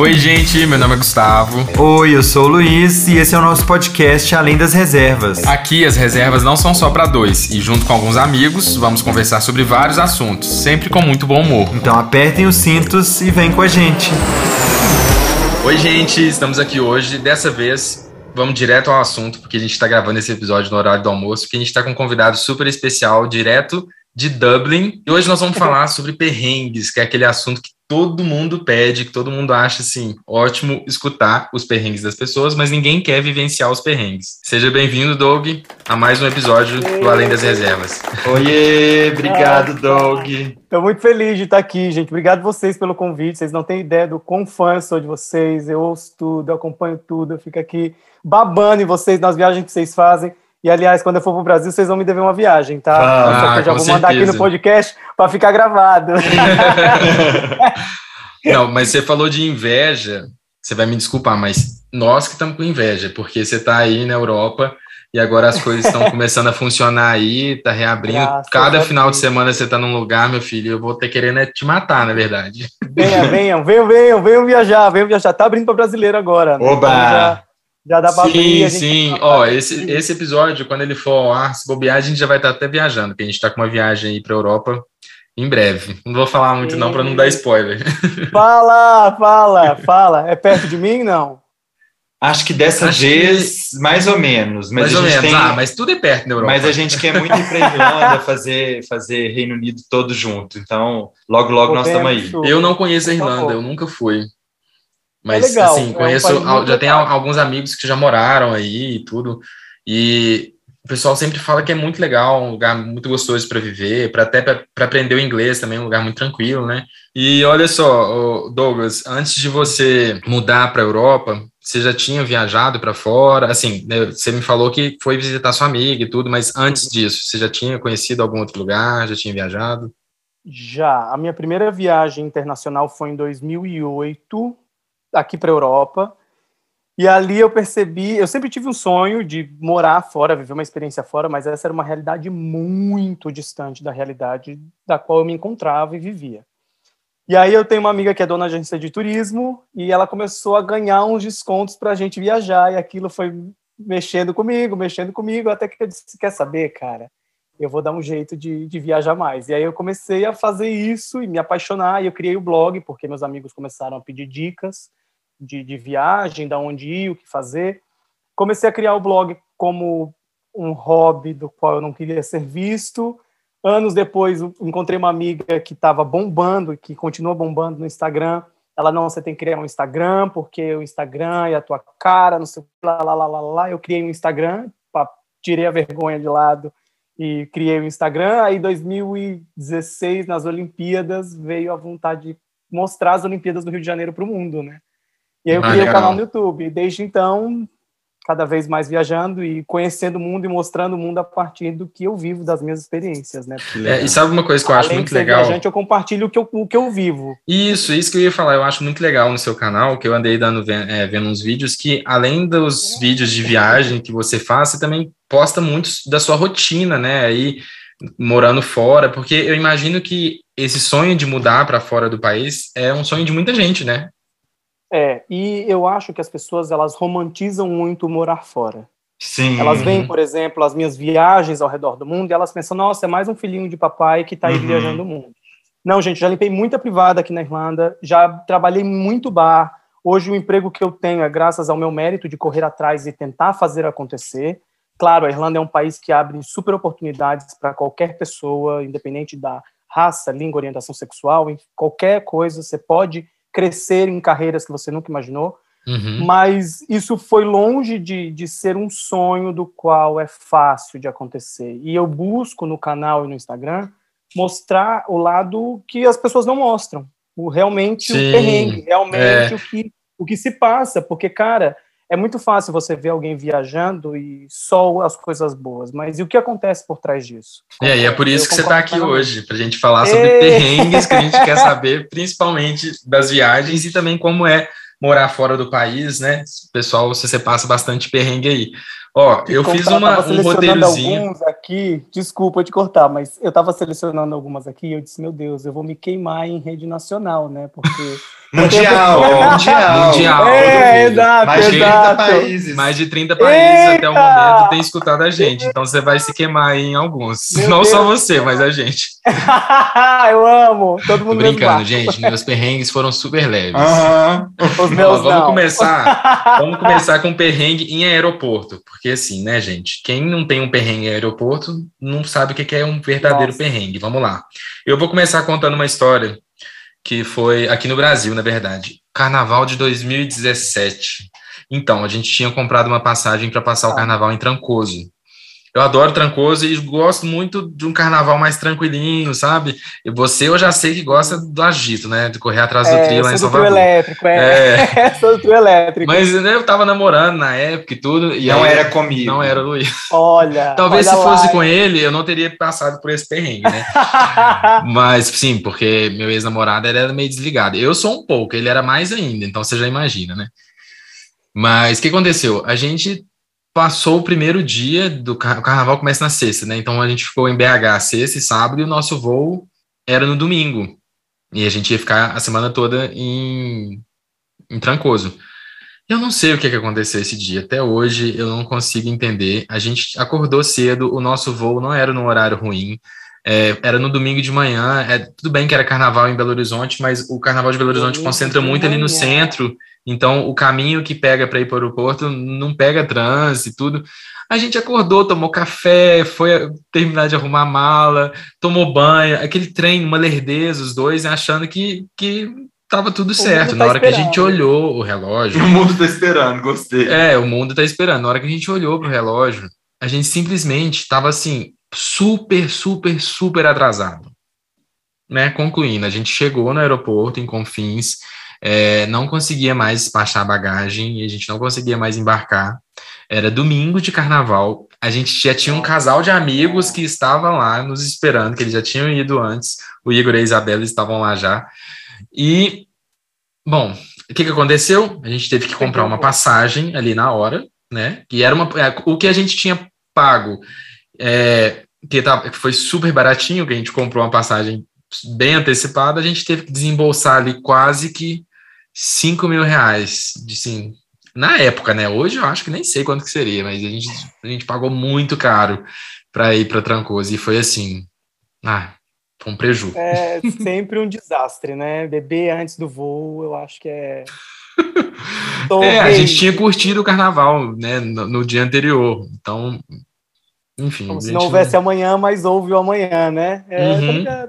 Oi, gente, meu nome é Gustavo. Oi, eu sou o Luiz e esse é o nosso podcast Além das Reservas. Aqui as reservas não são só para dois e junto com alguns amigos vamos conversar sobre vários assuntos, sempre com muito bom humor. Então apertem os cintos e vem com a gente. Oi, gente, estamos aqui hoje. Dessa vez vamos direto ao assunto, porque a gente está gravando esse episódio no horário do almoço, porque a gente está com um convidado super especial, direto de Dublin. E hoje nós vamos falar sobre perrengues, que é aquele assunto que todo mundo pede, que todo mundo acha assim, ótimo escutar os perrengues das pessoas, mas ninguém quer vivenciar os perrengues. Seja bem-vindo, Doug, a mais um episódio do Além das Reservas. Oiê, obrigado, Doug. Estou muito feliz de estar aqui, gente. Obrigado vocês pelo convite. Vocês não têm ideia do quão fã eu sou de vocês. Eu ouço tudo, eu acompanho tudo, eu fico aqui babando em vocês nas viagens que vocês fazem. E, aliás, quando eu for para o Brasil, vocês vão me dever uma viagem, tá? Ah, eu já vou mandar aqui no podcast para ficar gravado. Não, mas você falou de inveja, você vai me desculpar, mas nós que estamos com inveja, porque você está aí na Europa e agora as coisas estão começando a funcionar aí, tá reabrindo. Graças Cada final de semana você está num lugar, meu filho, eu vou ter querendo é te matar, na verdade. Venha, venham, venham, venham, venham viajar, venham viajar. Tá abrindo para brasileiro agora. Né? Oba! Já, já dá pra sim, abrir. Sim, Ó, esse, esse episódio, quando ele for ao ar, se bobear, a gente já vai estar até viajando, porque a gente está com uma viagem aí para Europa em breve. Não vou falar muito, não, para não dar spoiler. Fala, fala, fala. É perto de mim, não? Acho que dessa Acho vez, que... mais ou menos. Mas mais ou menos. Tem... Ah, mas tudo é perto na Europa. Mas a gente quer muito ir para Irlanda fazer, fazer Reino Unido todo junto. Então, logo, logo nós estamos aí. Eu não conheço a Irlanda, eu nunca fui. Mas, é legal, assim, conheço, é um já tem alguns amigos que já moraram aí e tudo. E o pessoal sempre fala que é muito legal, um lugar muito gostoso para viver, para até para aprender o inglês também, um lugar muito tranquilo, né? E olha só, Douglas, antes de você mudar para a Europa, você já tinha viajado para fora? Assim, né, você me falou que foi visitar sua amiga e tudo, mas antes disso, você já tinha conhecido algum outro lugar? Já tinha viajado? Já. A minha primeira viagem internacional foi em 2008, aqui para a Europa. E ali eu percebi, eu sempre tive um sonho de morar fora, viver uma experiência fora, mas essa era uma realidade muito distante da realidade da qual eu me encontrava e vivia. E aí eu tenho uma amiga que é dona de agência de turismo e ela começou a ganhar uns descontos para a gente viajar e aquilo foi mexendo comigo, mexendo comigo, até que eu disse, quer saber, cara, eu vou dar um jeito de, de viajar mais. E aí eu comecei a fazer isso e me apaixonar e eu criei o blog porque meus amigos começaram a pedir dicas de, de viagem, da onde ir, o que fazer. Comecei a criar o blog como um hobby do qual eu não queria ser visto. Anos depois, encontrei uma amiga que estava bombando, que continua bombando no Instagram. Ela, não, você tem que criar um Instagram, porque o Instagram é a tua cara, não sei lá, lá, lá, lá, lá. Eu criei um Instagram, tirei a vergonha de lado e criei o um Instagram. Aí, 2016, nas Olimpíadas, veio a vontade de mostrar as Olimpíadas do Rio de Janeiro para o mundo, né? E aí eu ah, criei o canal no YouTube. E desde então, cada vez mais viajando e conhecendo o mundo e mostrando o mundo a partir do que eu vivo, das minhas experiências, né? É, e sabe uma coisa que eu acho muito legal? Viajante, eu compartilho o que eu, o que eu vivo. Isso, isso que eu ia falar. Eu acho muito legal no seu canal, que eu andei dando, é, vendo uns vídeos, que além dos vídeos de viagem que você faz, você também posta muito da sua rotina, né? Aí morando fora, porque eu imagino que esse sonho de mudar para fora do país é um sonho de muita gente, né? É, e eu acho que as pessoas elas romantizam muito morar fora. Sim. Elas veem, por exemplo, as minhas viagens ao redor do mundo e elas pensam, nossa, é mais um filhinho de papai que está aí uhum. viajando o mundo. Não, gente, já limpei muita privada aqui na Irlanda, já trabalhei muito bar. Hoje o emprego que eu tenho é graças ao meu mérito de correr atrás e tentar fazer acontecer. Claro, a Irlanda é um país que abre super oportunidades para qualquer pessoa, independente da raça, língua, orientação sexual, qualquer coisa, você pode crescer em carreiras que você nunca imaginou. Uhum. Mas isso foi longe de, de ser um sonho do qual é fácil de acontecer. E eu busco no canal e no Instagram mostrar o lado que as pessoas não mostram. O, realmente Sim, o perrengue, realmente é. o, que, o que se passa. Porque, cara, é muito fácil você ver alguém viajando e só as coisas boas, mas e o que acontece por trás disso? É, e é por isso eu que você está aqui hoje, para a gente falar sobre Ei. perrengues que a gente quer saber, principalmente das viagens e também como é morar fora do país, né? Pessoal, você passa bastante perrengue aí. Ó, eu fiz uma, um roteirozinho. alguns aqui, desculpa te cortar, mas eu estava selecionando algumas aqui e eu disse, meu Deus, eu vou me queimar em rede nacional, né? Porque. mundial, mundial. Mundial. É, exato, mais de 30 países. Mais de 30 países Eita! até o momento têm escutado a gente. Então você vai se queimar em alguns. Meu Não Deus só você, mas a gente. eu amo. Todo mundo Tô brincando, gente. Meus perrengues foram super leves. Os meus Ó, vamos começar. Vamos começar com perrengue em aeroporto. Porque assim, né, gente? Quem não tem um perrengue em aeroporto não sabe o que é um verdadeiro Nossa. perrengue. Vamos lá. Eu vou começar contando uma história que foi aqui no Brasil, na verdade. Carnaval de 2017. Então, a gente tinha comprado uma passagem para passar o ah. carnaval em Trancoso. Eu adoro Trancoso e gosto muito de um carnaval mais tranquilinho, sabe? E você eu já sei que gosta do agito, né? De correr atrás do é, trio lá em Salvador. Trio elétrico, é. é. sou do trio elétrico. Mas né, eu tava namorando na época e tudo. E não aí, era comigo. Não era o Luiz. Olha. Talvez olha se fosse lá, com ele, eu não teria passado por esse perrengue, né? Mas sim, porque meu ex-namorado era meio desligado. Eu sou um pouco, ele era mais ainda, então você já imagina, né? Mas o que aconteceu? A gente passou o primeiro dia do car o carnaval começa na sexta, né? Então a gente ficou em BH sexta e sábado e o nosso voo era no domingo. E a gente ia ficar a semana toda em, em Trancoso. Eu não sei o que, que aconteceu esse dia. Até hoje eu não consigo entender. A gente acordou cedo, o nosso voo não era num horário ruim. É, era no domingo de manhã. É, tudo bem que era carnaval em Belo Horizonte, mas o carnaval de Belo Horizonte concentra muito ali no centro. Então, o caminho que pega para ir para o aeroporto não pega trânsito e tudo. A gente acordou, tomou café, foi terminar de arrumar a mala, tomou banho, aquele trem, uma lerdeza, os dois, achando que, que tava tudo certo. Tá Na hora esperando. que a gente olhou o relógio. O mundo tá esperando, gostei. É, o mundo tá esperando. Na hora que a gente olhou pro relógio, a gente simplesmente tava assim, super, super, super atrasado. Né? Concluindo, a gente chegou no aeroporto em Confins é, não conseguia mais despachar a bagagem e a gente não conseguia mais embarcar. Era domingo de carnaval, a gente já tinha um casal de amigos que estavam lá nos esperando, que eles já tinham ido antes, o Igor e a Isabela estavam lá já. E, bom, o que, que aconteceu? A gente teve que comprar uma passagem ali na hora, né? Que era uma, é, o que a gente tinha pago, é, que, tava, que foi super baratinho, que a gente comprou uma passagem bem antecipada, a gente teve que desembolsar ali quase que 5 mil reais, de sim, na época, né? Hoje eu acho que nem sei quanto que seria, mas a gente, a gente pagou muito caro para ir para Trancoso e foi assim, ah, foi um prejuízo. É sempre um desastre, né? Beber antes do voo, eu acho que é. é, a gente tinha curtido o carnaval, né, no, no dia anterior, então enfim. Como se não houvesse amanhã, mas houve o amanhã, né? É, uhum. é,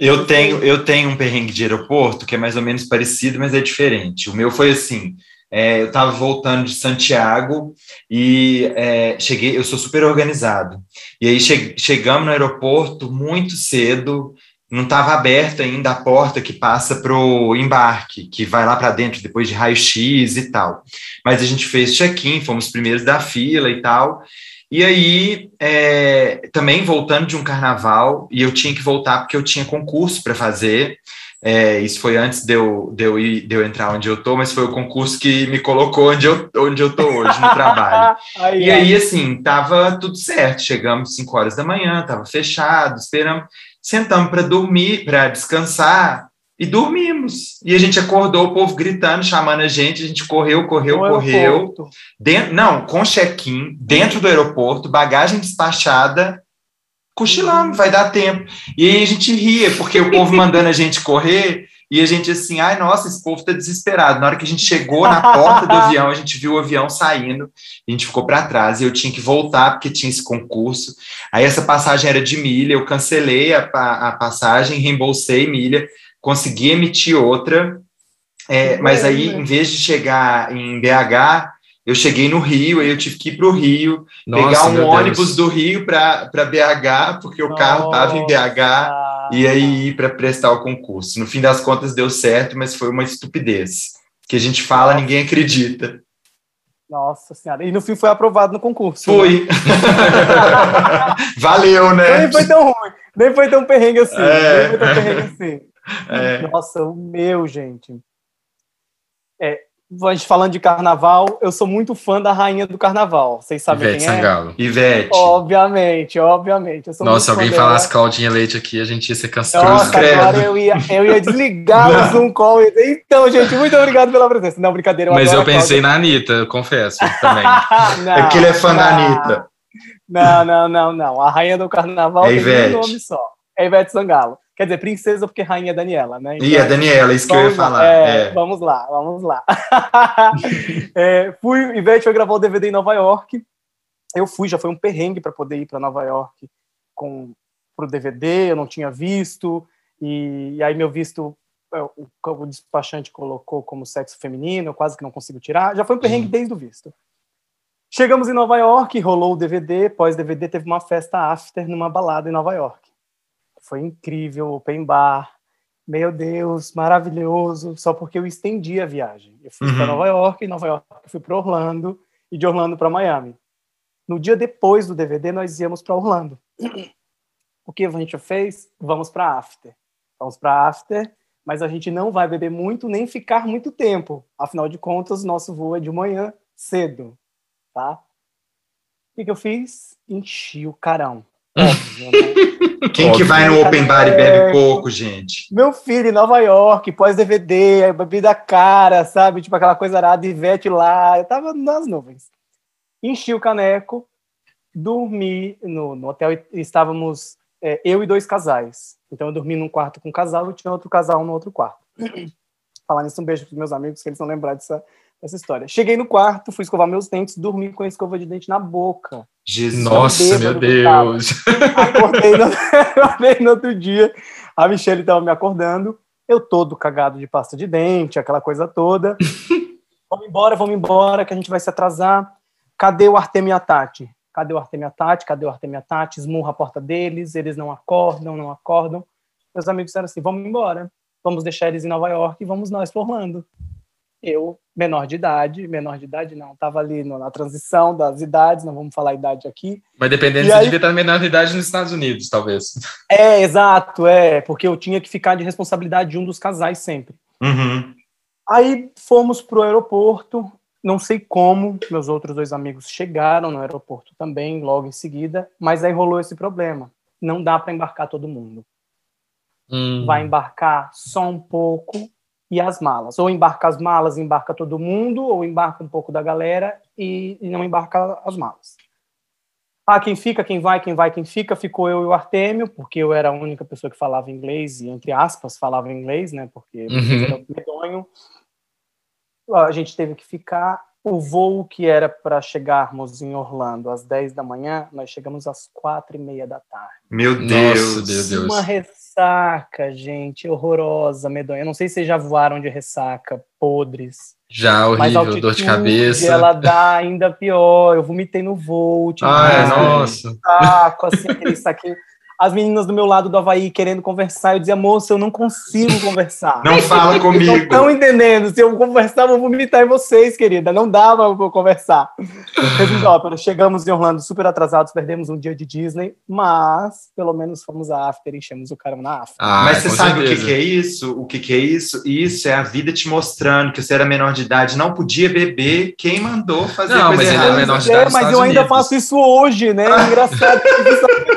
eu, tenho, eu tenho um perrengue de aeroporto que é mais ou menos parecido, mas é diferente. O meu foi assim. É, eu estava voltando de Santiago e é, cheguei, eu sou super organizado. E aí che chegamos no aeroporto muito cedo, não estava aberta ainda a porta que passa para o embarque, que vai lá para dentro depois de raio-x e tal. Mas a gente fez check-in, fomos primeiros da fila e tal. E aí, é, também voltando de um carnaval, e eu tinha que voltar porque eu tinha concurso para fazer. É, isso foi antes de eu, de, eu ir, de eu entrar onde eu estou, mas foi o concurso que me colocou onde eu, onde eu tô hoje, no trabalho. e aí, assim, tava tudo certo. Chegamos 5 horas da manhã, tava fechado, esperamos, sentamos para dormir, para descansar e dormimos. E a gente acordou, o povo gritando, chamando a gente, a gente correu, correu, no correu. Dentro, não, com check-in, dentro do aeroporto, bagagem despachada, cochilamos, vai dar tempo. E aí a gente ria, porque o povo mandando a gente correr, e a gente assim, ai, nossa, esse povo tá desesperado. Na hora que a gente chegou na porta do avião, a gente viu o avião saindo, a gente ficou para trás, e eu tinha que voltar, porque tinha esse concurso. Aí essa passagem era de milha, eu cancelei a, a, a passagem, reembolsei milha, consegui emitir outra, é, mas aí, em vez de chegar em BH, eu cheguei no Rio, aí eu tive que ir para o Rio, Nossa, pegar um ônibus Deus. do Rio para BH, porque o Nossa. carro estava em BH, e aí ir para prestar o concurso. No fim das contas deu certo, mas foi uma estupidez. Que a gente fala, Nossa. ninguém acredita. Nossa senhora. E no fim foi aprovado no concurso. Foi. Né? Valeu, né? Nem foi tão ruim. Nem foi tão perrengue assim. É. Nem foi tão perrengue assim. É. Nossa, o meu, gente. É, a gente falando de carnaval, eu sou muito fã da rainha do carnaval. Vocês sabem Ivete quem é? Sangalo. Ivete. Obviamente, obviamente. Nossa, se alguém falasse Claudinha Leite aqui, a gente ia ser cansado. Nossa, agora eu ia, eu ia desligar o Zoom call. Então, gente, muito obrigado pela presença. Não, brincadeira. Eu Mas eu pensei na Anitta, eu confesso, também. não, é que ele é fã não, da Anitta. Não, não, não, não. A rainha do carnaval é tem um nome só. É Ivete Sangalo. Quer dizer, princesa porque rainha é Daniela, né? Então, e é Daniela, isso que eu ia falar. É, é. Vamos lá, vamos lá. é, fui, Ivete foi gravar o DVD em Nova York. Eu fui, já foi um perrengue para poder ir para Nova York com pro DVD, eu não tinha visto, e, e aí meu visto é, o, o, despachante colocou como sexo feminino, eu quase que não consigo tirar. Já foi um perrengue uhum. desde o visto. Chegamos em Nova York, rolou o DVD, pós-DVD teve uma festa after numa balada em Nova York foi incrível, open bar, meu Deus, maravilhoso, só porque eu estendi a viagem. Eu fui uhum. para Nova York, Nova York fui para Orlando e de Orlando para Miami. No dia depois do DVD nós íamos para Orlando. O que a gente fez? Vamos para After. Vamos para After, mas a gente não vai beber muito nem ficar muito tempo. Afinal de contas, nosso voo é de manhã cedo, tá? O que, que eu fiz? Enchi o carão. Óbvio, né? Quem Óbvio. que vai no open bar e bebe pouco, gente? Meu filho, em Nova York, pós-DVD, bebida cara, sabe? Tipo aquela coisa arada, Ivete lá. Eu tava nas nuvens. Enchi o caneco, dormi no, no hotel e estávamos é, eu e dois casais. Então eu dormi num quarto com um casal e tinha outro casal no outro quarto. Falar nisso, um beijo para meus amigos, que eles vão lembrar dessa, dessa história. Cheguei no quarto, fui escovar meus dentes, dormi com a escova de dente na boca. Jesus. Nossa, meu Deus. Acordei no, acordei no outro dia, a Michelle estava me acordando, eu todo cagado de pasta de dente, aquela coisa toda. vamos embora, vamos embora, que a gente vai se atrasar. Cadê o Artemio e a Tati? Cadê o Artemio e a Tati? Cadê o Artemio e a Tati? Esmurra a porta deles, eles não acordam, não acordam. Meus amigos disseram assim, vamos embora. Vamos deixar eles em Nova York e vamos nós para Orlando eu, menor de idade, menor de idade não, estava ali na transição das idades, não vamos falar idade aqui. Mas dependendo, você aí... devia estar menor de idade nos Estados Unidos, talvez. É, exato, é, porque eu tinha que ficar de responsabilidade de um dos casais sempre. Uhum. Aí fomos para o aeroporto, não sei como, meus outros dois amigos chegaram no aeroporto também, logo em seguida, mas aí rolou esse problema. Não dá para embarcar todo mundo. Hum. Vai embarcar só um pouco e as malas. Ou embarca as malas, embarca todo mundo, ou embarca um pouco da galera e, e, não embarca as malas. Ah, quem fica, quem vai, quem vai, quem fica, ficou eu e o Artêmio, porque eu era a única pessoa que falava inglês, e entre aspas, falava inglês, né, porque uhum. era medonho. A gente teve que ficar, o voo que era para chegarmos em Orlando às 10 da manhã, nós chegamos às quatro e meia da tarde. Meu Deus! Nossa, Deus, Deus. Uma ressaca, gente, horrorosa, medonha. Eu não sei se vocês já voaram de ressaca, podres. Já, horrível, dor de cabeça. ela dá ainda pior. Eu vomitei no voo. Ai, nossa. Saco, assim, aquele saquinho as meninas do meu lado do Havaí querendo conversar. Eu dizia, moça, eu não consigo conversar. Não fala comigo. Não estão entendendo. Se eu conversar, eu vou vomitar em vocês, querida. Não dava para conversar. Resumo chegamos em Orlando super atrasados, perdemos um dia de Disney, mas pelo menos fomos a after, enchemos o cara na after. Ah, mas você sabe certeza. o que, que, é isso? O que, que é isso? Isso é a vida te mostrando que você era menor de idade, não podia beber. Quem mandou fazer não, coisa mas errada? Ele é menor de idade é, mas eu ainda faço isso hoje, né? Engraçado.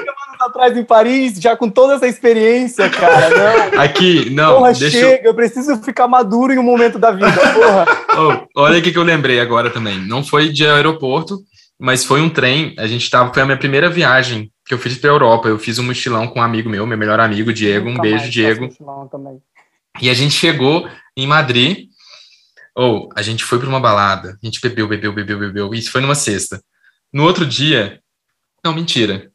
atrás em Paris, já com toda essa experiência, cara. Não. Aqui, não. Porra, chega, eu... eu... preciso ficar maduro em um momento da vida, porra. Oh, olha o que eu lembrei agora também. Não foi de aeroporto, mas foi um trem. A gente tava, foi a minha primeira viagem que eu fiz para Europa. Eu fiz um mochilão com um amigo meu, meu melhor amigo, Diego. Um beijo, Diego. E a gente chegou em Madrid. Ou oh, a gente foi para uma balada. A gente bebeu, bebeu, bebeu, bebeu. Isso foi numa sexta. No outro dia, não, mentira.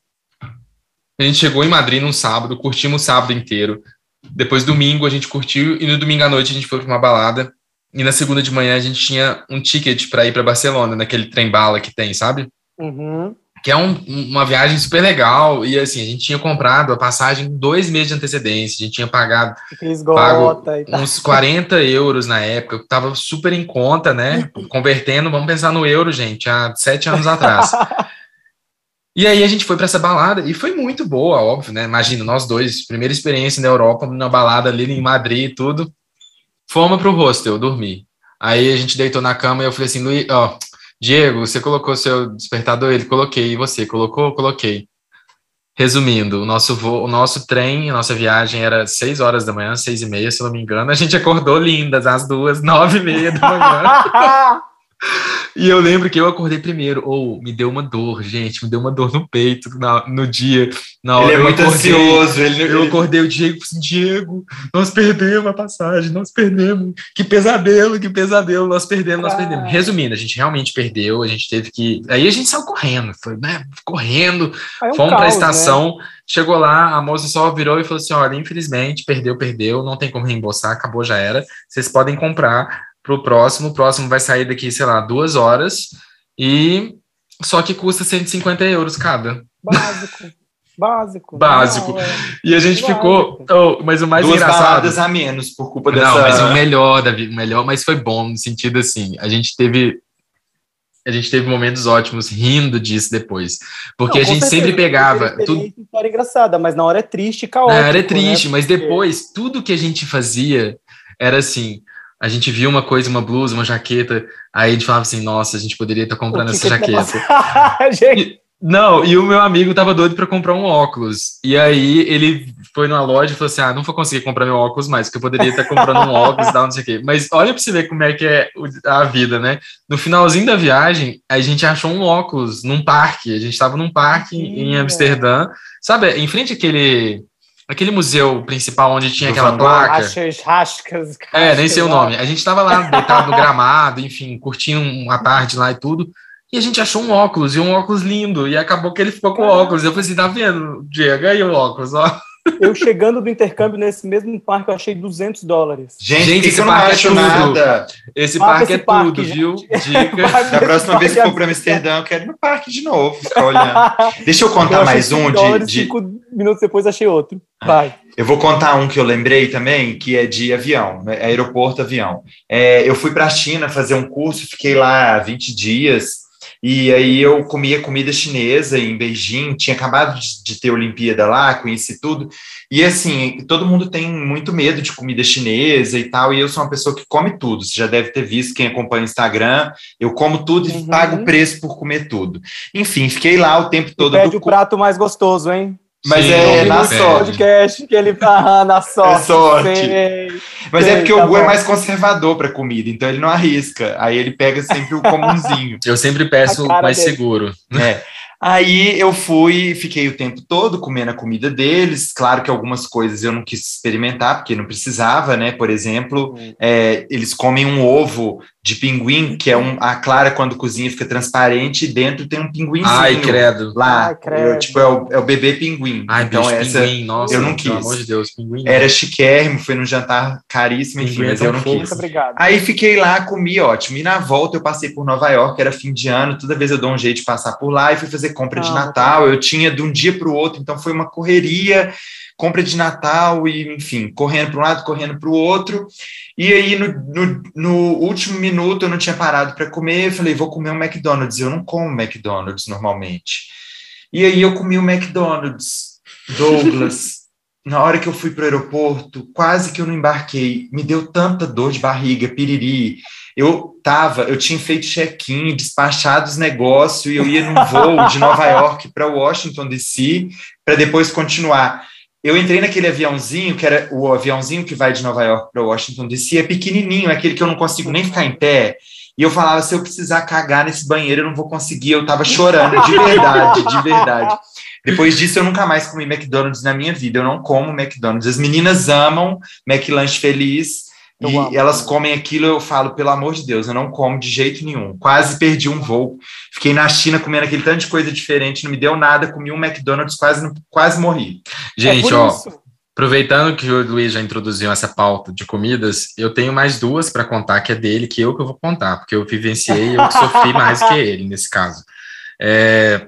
A gente chegou em Madrid num sábado, curtimos o sábado inteiro. Depois, domingo, a gente curtiu e no domingo à noite a gente foi para uma balada. E na segunda de manhã a gente tinha um ticket para ir para Barcelona, naquele trem-bala que tem, sabe? Uhum. Que é um, uma viagem super legal. E assim, a gente tinha comprado a passagem dois meses de antecedência. A gente tinha pagado pago uns 40 euros na época. Tava super em conta, né? Convertendo, vamos pensar no euro, gente, há sete anos atrás. E aí a gente foi para essa balada e foi muito boa, óbvio, né? Imagina, nós dois, primeira experiência na Europa, numa balada ali em Madrid e tudo. Fomos pro hostel dormir. Aí a gente deitou na cama e eu falei assim, Luiz, ó, Diego, você colocou seu despertador? Ele coloquei. E você colocou? Coloquei. Resumindo, o nosso voo, o nosso trem, a nossa viagem era seis horas da manhã, seis e meia, se não me engano. A gente acordou lindas às duas, nove e meia da manhã. E eu lembro que eu acordei primeiro, ou oh, me deu uma dor, gente, me deu uma dor no peito na, no dia. Na hora ele é muito acordei, ansioso. Ele, eu acordei o Diego e assim, Diego, nós perdemos a passagem, nós perdemos. Que pesadelo, que pesadelo, nós perdemos, nós perdemos. Ah. Resumindo, a gente realmente perdeu, a gente teve que. Aí a gente saiu correndo, foi, né? Correndo, é um fomos para a estação. Né? Chegou lá, a moça só virou e falou assim: olha, infelizmente, perdeu, perdeu, não tem como reembolsar, acabou, já era. Vocês podem comprar para o próximo. O próximo vai sair daqui, sei lá, duas horas. E só que custa 150 euros cada. Básico. Básico. Básico. Não, é. E a gente Básico. ficou. Oh, mas o mais Duas engraçado. a menos por culpa dessa. Não, mas o melhor, Davi, o melhor, mas foi bom no sentido assim. A gente teve. A gente teve momentos ótimos rindo disso depois. Porque não, a gente certeza, sempre pegava. Tudo... História engraçada, mas na hora é triste e caótico. Na hora é triste, né? mas depois, tudo que a gente fazia era assim a gente via uma coisa, uma blusa, uma jaqueta, aí a gente falava assim, nossa, a gente poderia estar tá comprando essa jaqueta. e, não, e o meu amigo tava doido para comprar um óculos. E aí ele foi numa loja e falou assim: Ah, não vou conseguir comprar meu óculos mais, porque eu poderia estar tá comprando um óculos, tal, não sei o quê. Mas olha para você ver como é que é a vida, né? No finalzinho da viagem, a gente achou um óculos num parque. A gente estava num parque Sim, em Amsterdã, sabe, em frente àquele Aquele museu principal onde tinha aquela placa. Achas, rascas, é, nem sei o nome. A gente estava lá deitado no gramado, enfim, curtindo uma tarde lá e tudo. E a gente achou um óculos, e um óculos lindo. E acabou que ele ficou com o óculos. Eu falei assim: tá vendo, Diego? Aí o óculos, ó. Eu chegando do intercâmbio nesse mesmo parque, eu achei 200 dólares. Gente, gente esse parque é tudo. Nada. Esse parque é parque, tudo, viu? Dica. Da próxima vez que for para Amsterdã, eu quero ir no parque de novo, ficar olhando. Deixa eu contar eu mais um de, de. Cinco minutos depois achei outro. Vai. Eu vou contar um que eu lembrei também, que é de avião, né? aeroporto avião. É, eu fui para a China fazer um curso, fiquei lá 20 dias. E aí eu comia comida chinesa em Beijing, tinha acabado de, de, ter Olimpíada lá, conheci tudo. E assim, todo mundo tem muito medo de comida chinesa e tal, e eu sou uma pessoa que come tudo. Você já deve ter visto quem acompanha o Instagram, eu como tudo e uhum. pago o preço por comer tudo. Enfim, fiquei lá o tempo todo. E pede o prato mais gostoso, hein? Mas Sim, é na sorte. podcast que ele ah, na sorte. É sorte. Sei, Mas é sei, é porque tá o Gu é mais conservador para comida, então ele não arrisca. Aí ele pega sempre o comunzinho. Eu sempre peço o mais dele. seguro. É. Aí eu fui, fiquei o tempo todo comendo a comida deles. Claro que algumas coisas eu não quis experimentar, porque não precisava, né? Por exemplo, é, eles comem um ovo de pinguim, que é um, a clara quando cozinha fica transparente, e dentro tem um pinguinzinho. Ai, credo. Lá, Ai, credo. Eu, tipo, é o, é o bebê pinguim. Ai, então bicho, essa pinguim, nossa, eu não quis. Pelo amor de Deus, pinguim. Era chiquérrimo, foi num jantar caríssimo, enfim, mas eu não quis. Muito obrigado. Aí fiquei lá, comi, ótimo. E na volta eu passei por Nova York, era fim de ano, toda vez eu dou um jeito de passar por lá e fui fazer compra ah, de Natal. Eu tinha de um dia para o outro, então foi uma correria compra de Natal e, enfim, correndo para um lado, correndo para o outro. E aí, no, no, no, último minuto, eu não tinha parado para comer. Eu falei, vou comer um McDonald's. Eu não como McDonald's normalmente. E aí, eu comi o um McDonald's, Douglas. na hora que eu fui para o aeroporto, quase que eu não embarquei. Me deu tanta dor de barriga, piriri. Eu tava, eu tinha feito check-in, despachado os negócios e eu ia num voo de Nova York para Washington DC para depois continuar eu entrei naquele aviãozinho, que era o aviãozinho que vai de Nova York para Washington DC, é pequenininho, é aquele que eu não consigo nem ficar em pé. E eu falava, se eu precisar cagar nesse banheiro, eu não vou conseguir. Eu tava chorando, de verdade, de verdade. Depois disso, eu nunca mais comi McDonald's na minha vida. Eu não como McDonald's. As meninas amam McLanche Feliz. Eu e amo. elas comem aquilo, eu falo, pelo amor de Deus, eu não como de jeito nenhum. Quase perdi um voo. Fiquei na China comendo aquele tanto de coisa diferente, não me deu nada, comi um McDonald's, quase, quase morri. Gente, é ó, isso. Aproveitando que o Luiz já introduziu essa pauta de comidas, eu tenho mais duas para contar, que é dele, que eu que eu vou contar, porque eu vivenciei, eu sofri mais que ele nesse caso. É,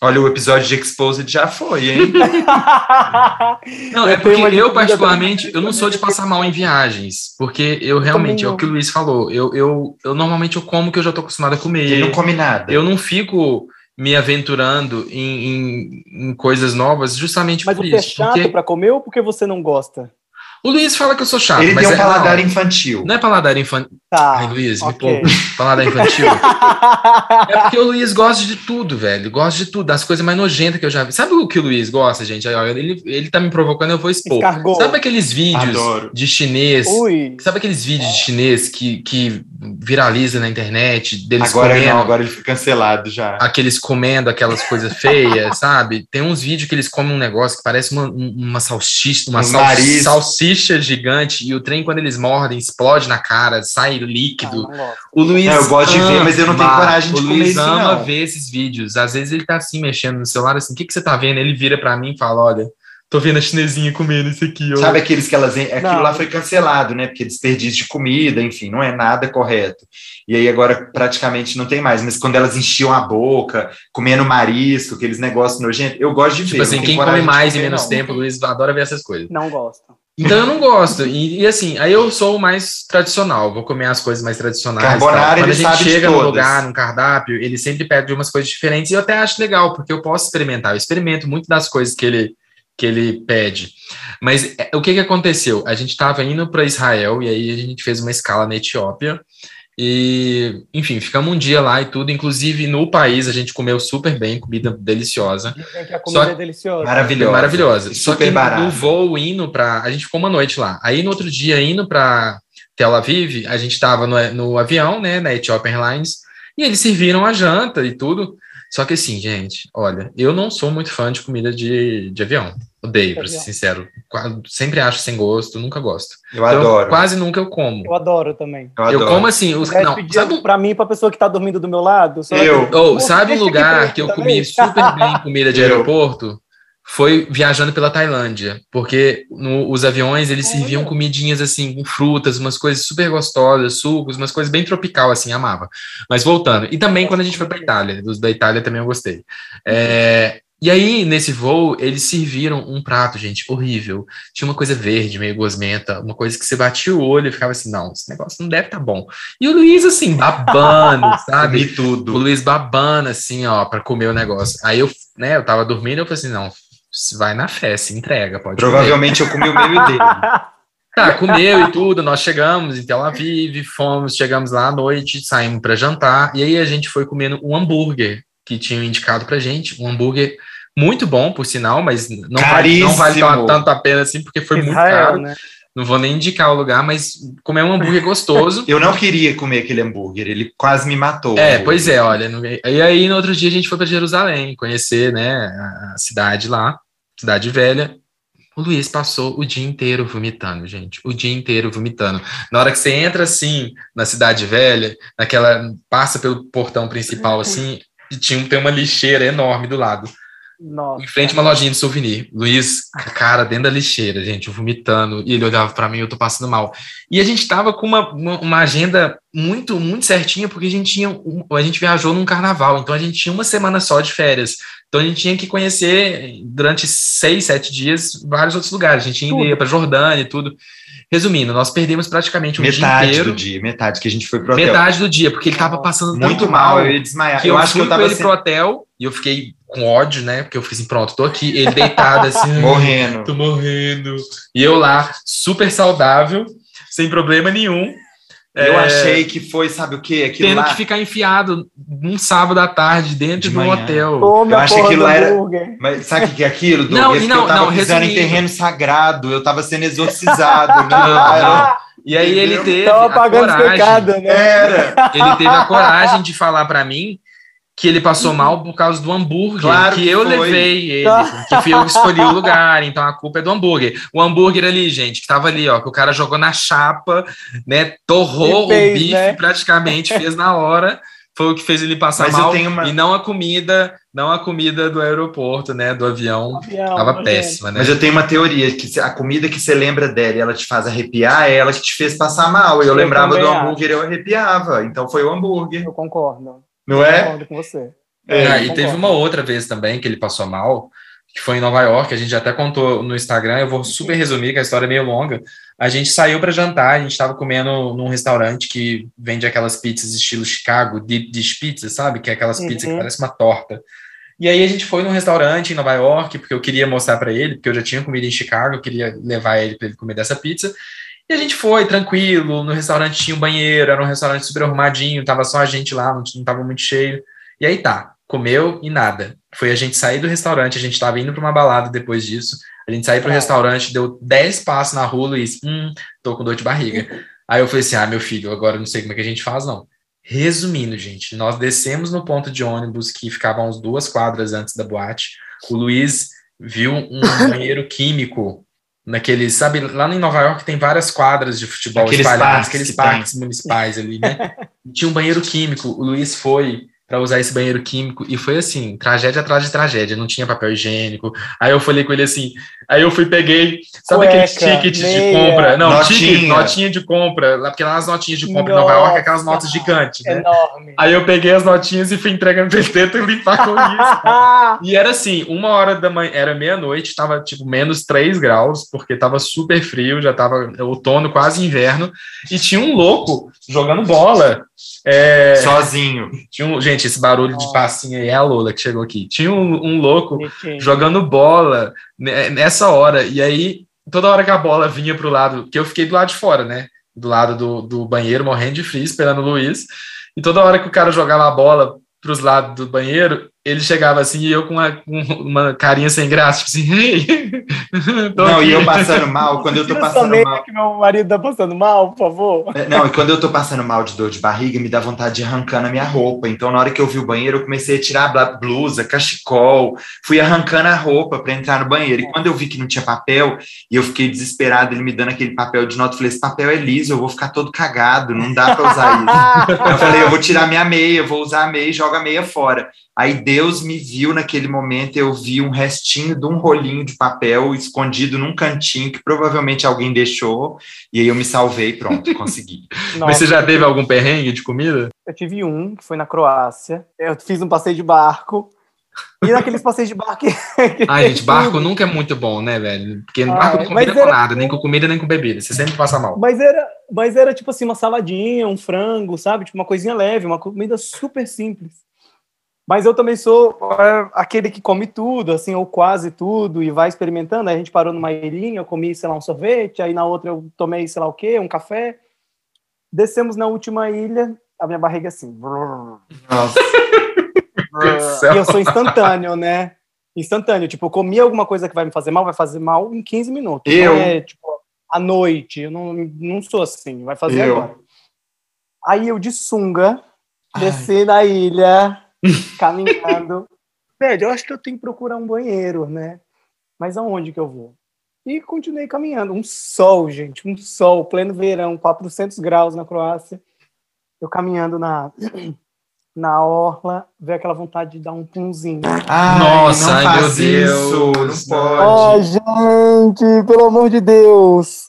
Olha, o episódio de Exposed já foi, hein? não, é porque eu, particularmente, eu não sou de passar mal em viagens, porque eu realmente, é o que o Luiz falou, eu, eu, eu normalmente eu como que eu já tô acostumado a comer. Ele não come nada. Eu não fico me aventurando em, em, em coisas novas justamente mas por isso. Mas você é chato porque... para comer ou porque você não gosta? O Luiz fala que eu sou chato. Ele tem um é paladar infantil. Não é paladar infantil. Tá. Ai, Luiz, okay. me poupa. Falar da infantil. é porque o Luiz gosta de tudo, velho. Gosta de tudo, das coisas mais nojentas que eu já vi. Sabe o que o Luiz gosta, gente? Ele, ele tá me provocando, eu vou expor. Escargou. Sabe aqueles vídeos Adoro. de chinês? Ui. Sabe aqueles vídeos de chinês que, que viraliza na internet? Deles agora comendo, não, agora ele foi cancelado já. Aqueles comendo aquelas coisas feias, sabe? Tem uns vídeos que eles comem um negócio que parece uma, uma salsicha, uma sal, salsicha gigante, e o trem, quando eles mordem, explode na cara, sai líquido. Ah, o Luiz. É, eu gosto de ver, mas eu não tenho coragem de o comer Luiz isso. ama não. ver esses vídeos. Às vezes ele tá assim, mexendo no celular, assim, o que, que você tá vendo? Ele vira para mim e fala: olha. Tô vendo a chinesinha comendo isso aqui. Ó. Sabe aqueles que elas. Aquilo não. lá foi cancelado, né? Porque desperdício de comida, enfim, não é nada correto. E aí agora praticamente não tem mais. Mas quando elas enchiam a boca, comendo marisco, aqueles negócios nojentos, eu gosto de tipo ver. Tipo assim, quem come mais em menos não. tempo, Luiz, adora ver essas coisas. Não gosto. Então eu não gosto. E, e, assim, aí eu sou o mais tradicional, vou comer as coisas mais tradicionais. Carbonara, Quando a gente chega no lugar, num cardápio, ele sempre pede umas coisas diferentes e eu até acho legal, porque eu posso experimentar. Eu experimento muito das coisas que ele, que ele pede. Mas é, o que, que aconteceu? A gente estava indo para Israel e aí a gente fez uma escala na Etiópia. E, enfim, ficamos um dia lá e tudo. Inclusive, no país, a gente comeu super bem, comida deliciosa. que a comida Só... é deliciosa. Maravilhosa. Maravilhosa. Só que barato. no voo indo para. A gente ficou uma noite lá. Aí, no outro dia, indo para Tel Aviv, a gente estava no, no avião, né, na Ethiopian Airlines, e eles serviram a janta e tudo. Só que assim, gente, olha, eu não sou muito fã de comida de, de avião. Odeio, para ser sincero. Sempre acho sem gosto, nunca gosto. Eu então, adoro. Quase nunca eu como. Eu adoro também. Eu, eu como assim. Os, não, sabe para mim, para pessoa que tá dormindo do meu lado. Eu. Oh, sabe um lugar que eu comi super bem comida de aeroporto? Foi viajando pela Tailândia, porque no, os aviões eles serviam comidinhas assim, com frutas, umas coisas super gostosas, sucos, umas coisas bem tropical assim, amava. Mas voltando, e também quando a gente foi para Itália, dos da Itália também eu gostei. É, e aí, nesse voo, eles serviram um prato, gente, horrível. Tinha uma coisa verde, meio gosmenta, uma coisa que você batia o olho e ficava assim, não, esse negócio não deve estar tá bom. E o Luiz, assim, babando, sabe? E tudo. O Luiz babando, assim, ó, para comer o negócio. Aí eu, né, eu tava dormindo, eu falei assim, não, vai na fé, se entrega, pode Provavelmente comer. eu comi o meio dele. Tá, comeu e tudo, nós chegamos em Tel Aviv, fomos, chegamos lá à noite, saímos para jantar, e aí a gente foi comendo um hambúrguer que tinham indicado pra gente, um hambúrguer muito bom, por sinal, mas não vale, não vale tanto a pena assim, porque foi Israel, muito caro. Né? Não vou nem indicar o lugar, mas comer um hambúrguer gostoso. Eu não queria comer aquele hambúrguer, ele quase me matou. É, pois é, olha. E aí, no outro dia, a gente foi para Jerusalém, conhecer né, a cidade lá cidade velha. O Luiz passou o dia inteiro vomitando, gente. O dia inteiro vomitando. Na hora que você entra assim na cidade velha, naquela passa pelo portão principal assim, e tinha tem uma lixeira enorme do lado. Nossa. Em frente a uma lojinha de souvenir. Luiz, cara, dentro da lixeira, gente, vomitando. E ele olhava para mim, eu tô passando mal. E a gente tava com uma, uma, uma, agenda muito, muito certinha, porque a gente tinha. Um, a gente viajou num carnaval, então a gente tinha uma semana só de férias. Então a gente tinha que conhecer durante seis, sete dias vários outros lugares. A gente ia para Jordânia e tudo. Resumindo, nós perdemos praticamente um metade dia inteiro. do dia, metade que a gente foi pro hotel. Metade do dia, porque ele tava passando muito mal, eu ia desmaiar. Que eu, eu acho que eu tava com ele pro hotel e eu fiquei com ódio, né? Porque eu fiquei assim, pronto, tô aqui, ele deitado assim, morrendo. Tô morrendo. E eu lá, super saudável, sem problema nenhum. Eu é, achei que foi, sabe o quê? Aquilo tendo lá... que ficar enfiado um sábado à tarde dentro de, de um hotel. Tome eu achei que aquilo era. Mas sabe o que é aquilo? Doug? Não, e não, eu tava não, pisando resumindo. em terreno sagrado, eu tava sendo exorcizado. não, E aí ele teve. Tava pagando coragem, pecado, né? Era. Ele teve a coragem de falar para mim que ele passou uhum. mal por causa do hambúrguer, claro que, que eu foi. levei ele, que fui eu que escolhi o lugar, então a culpa é do hambúrguer. O hambúrguer ali, gente, que tava ali, ó, que o cara jogou na chapa, né, torrou fez, o bife né? praticamente, fez na hora, foi o que fez ele passar Mas mal, uma... e não a comida, não a comida do aeroporto, né, do avião, avião tava péssima, né. Mas eu tenho uma teoria, que a comida que você lembra dela e ela te faz arrepiar, é ela que te fez passar mal, eu, eu lembrava do hambúrguer, eu arrepiava, então foi o hambúrguer. Eu concordo. Não é? Concordo com você. É, ah, e teve uma outra vez também que ele passou mal, que foi em Nova York, a gente até contou no Instagram, eu vou super resumir, que a história é meio longa. A gente saiu para jantar, a gente estava comendo num restaurante que vende aquelas pizzas estilo Chicago, deep dish pizza, sabe? Que é aquelas uhum. pizzas que parece uma torta. E aí a gente foi num restaurante em Nova York, porque eu queria mostrar para ele, porque eu já tinha comido em Chicago, eu queria levar ele para ele comer dessa pizza. E a gente foi tranquilo, no restaurante tinha um banheiro, era um restaurante super arrumadinho, tava só a gente lá, não, não tava muito cheio. E aí tá, comeu e nada. Foi a gente sair do restaurante, a gente tava indo para uma balada depois disso. A gente saiu pro é. restaurante, deu 10 passos na rua e disse, hum, tô com dor de barriga. Aí eu falei assim: ah, meu filho, agora não sei como é que a gente faz, não. Resumindo, gente, nós descemos no ponto de ônibus que ficava uns duas quadras antes da boate. O Luiz viu um banheiro químico naquele, sabe, lá em Nova York tem várias quadras de futebol aqueles espalhadas, parques aqueles parques tem. municipais ali, né? Tinha um banheiro químico, o Luiz foi para usar esse banheiro químico e foi assim, tragédia atrás de tragédia, não tinha papel higiênico. Aí eu falei com ele assim, aí eu fui peguei, sabe Cueca, aqueles tickets meia, de compra? Não, notinha. Ticket, notinha de compra, lá porque lá as notinhas de compra Nossa, em Nova York, aquelas notas gigantes, né? Enorme. Aí eu peguei as notinhas e fui entregando pra ele tento limpar com isso. e era assim, uma hora da manhã, era meia-noite, tava tipo menos 3 graus, porque tava super frio, já tava outono, quase inverno, e tinha um louco jogando bola é... Sozinho. Tinha um, gente, esse barulho de passinha aí é a Lola que chegou aqui. Tinha um, um louco jogando bola nessa hora. E aí, toda hora que a bola vinha pro lado, que eu fiquei do lado de fora, né? Do lado do, do banheiro, morrendo de frio, esperando o Luiz. E toda hora que o cara jogava a bola para os lados do banheiro, ele chegava assim e eu com uma, uma carinha sem graça, tipo assim, hey, Não, aqui. e eu passando mal, quando eu tô passando mal. que meu marido tá passando mal, por favor. É, não, e quando eu tô passando mal de dor de barriga, me dá vontade de arrancar na minha roupa. Então, na hora que eu vi o banheiro, eu comecei a tirar a blusa, cachecol, fui arrancando a roupa para entrar no banheiro. E quando eu vi que não tinha papel, e eu fiquei desesperado, ele me dando aquele papel de nota, eu falei: esse papel é liso, eu vou ficar todo cagado, não dá para usar isso. eu falei: eu vou tirar minha meia, vou usar a meia e joga a meia fora. Aí Deus me viu naquele momento, eu vi um restinho de um rolinho de papel escondido num cantinho que provavelmente alguém deixou, e aí eu me salvei, pronto, consegui. Nossa, Mas você já teve algum perrengue de comida? Eu tive um, que foi na Croácia. Eu fiz um passeio de barco. E naqueles passeios de barco. Ai, gente, barco nunca é muito bom, né, velho? Porque Ai, barco não combina com nada, nem com comida, nem com bebida. Você sempre passa mal. Mas era, mas era tipo assim, uma saladinha, um frango, sabe? Tipo uma coisinha leve, uma comida super simples. Mas eu também sou é, aquele que come tudo, assim, ou quase tudo, e vai experimentando. Aí a gente parou numa ilhinha, eu comi, sei lá, um sorvete, aí na outra eu tomei, sei lá o quê, um café. Descemos na última ilha, a minha barriga assim. Nossa. e eu sou instantâneo, né? Instantâneo. Tipo, eu comi alguma coisa que vai me fazer mal, vai fazer mal em 15 minutos. Eu? Não é, tipo, à noite. Eu não, não sou assim, vai fazer eu. agora. Aí eu de sunga, desci na ilha caminhando. Velho, eu acho que eu tenho que procurar um banheiro, né? Mas aonde que eu vou? E continuei caminhando. Um sol, gente, um sol, pleno verão, 400 graus na Croácia. Eu caminhando na, na orla, veio aquela vontade de dar um punzinho. Ai, Nossa, ai, meu Deus, não pode. Ai, gente, pelo amor de Deus.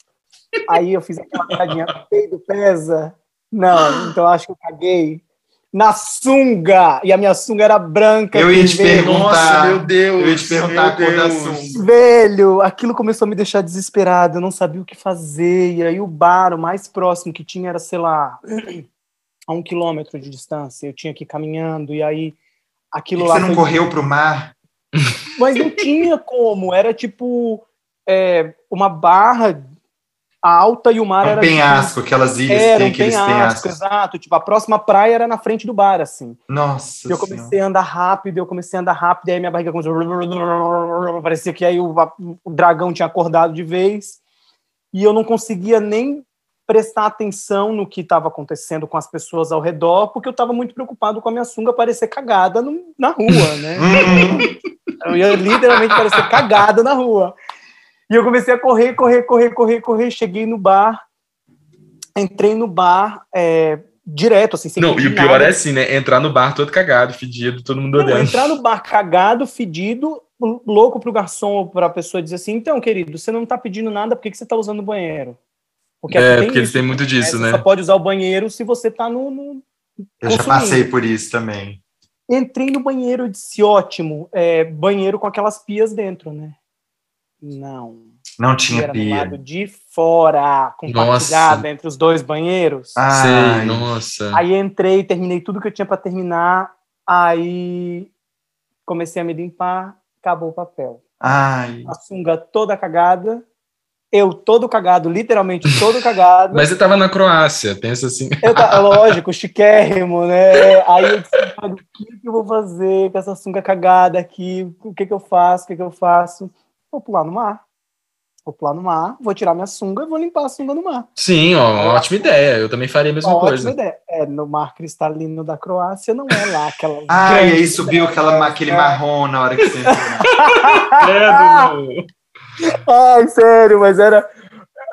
Aí eu fiz aquela cagadinha, peido pesa. Não, então acho que eu caguei na sunga. E a minha sunga era branca. Eu ia te perguntar. Nossa, meu Deus. Eu ia te perguntar a cor da sunga. Velho, aquilo começou a me deixar desesperado. Eu não sabia o que fazer. E aí o bar, o mais próximo que tinha era, sei lá, a um quilômetro de distância. Eu tinha que ir caminhando. E aí aquilo e lá. Você não correu para o mar? Mas não tinha como. Era tipo. É, uma barra alta e o mar um era. penhasco, tipo, aquelas ilhas era, tem um aqueles penhasco, penhascos. Exato, tipo, a próxima praia era na frente do bar, assim. Nossa. E eu comecei senhora. a andar rápido, eu comecei a andar rápido, e aí minha barriga começou. Parecia que aí o, o dragão tinha acordado de vez. E eu não conseguia nem prestar atenção no que estava acontecendo com as pessoas ao redor, porque eu estava muito preocupado com a minha sunga parecer cagada no, na rua, né? eu ia literalmente parecer cagada na rua. E eu comecei a correr, correr, correr, correr, correr. Cheguei no bar, entrei no bar é, direto, assim, sem Não, e o pior nada. é assim, né? Entrar no bar todo cagado, fedido, todo mundo olhando. Entrar no bar cagado, fedido, louco pro garçom ou pra pessoa dizer assim: então, querido, você não tá pedindo nada, por que, que você tá usando o banheiro? Porque é, porque isso, eles têm muito disso, né? Você só pode usar o banheiro se você tá no. no eu já passei por isso também. Entrei no banheiro e disse: ótimo, é, banheiro com aquelas pias dentro, né? Não. Não tinha era pia. lado de fora, compartilhada entre os dois banheiros. Ah, nossa. Aí entrei, terminei tudo que eu tinha para terminar. Aí comecei a me limpar, acabou o papel. Ai. A sunga toda cagada Eu todo cagado, literalmente todo cagado. Mas você tava na Croácia, pensa assim. Eu tá, lógico, chiquérrimo, né? Aí eu disse, o que, eu vou fazer com essa sunga cagada aqui? O que, que eu faço? O que, que eu faço? Vou pular no mar. Vou pular no mar, vou tirar minha sunga e vou limpar a sunga no mar. Sim, ó, ótima ideia. Eu também faria a mesma ótima coisa. Ótima ideia. É, no mar cristalino da Croácia não é lá aquela. ah, e aí subiu aquela, aquele marrom na hora que você entrou. Ai, sério, mas era.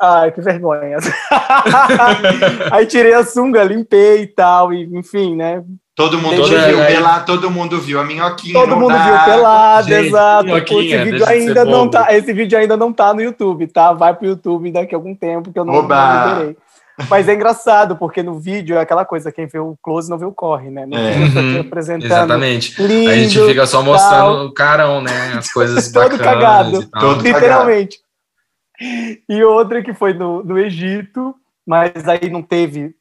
Ai, que vergonha. aí tirei a sunga, limpei e tal, e enfim, né? Todo mundo viu pelado, todo mundo viu a minhoquinha. Todo mundo dá. viu pelado, exato. Esse vídeo ainda não tá, esse vídeo ainda não tá no YouTube, tá? Vai pro YouTube daqui a algum tempo que eu não, não liberei. Mas é engraçado, porque no vídeo é aquela coisa, quem vê o close não vê o corre, né? No é. Uhum, apresentando. Exatamente. Lindo, a gente fica só mostrando tal. o carão, né? As coisas Todo cagado. Todo literalmente. Cagado. E outra que foi no, no Egito, mas aí não teve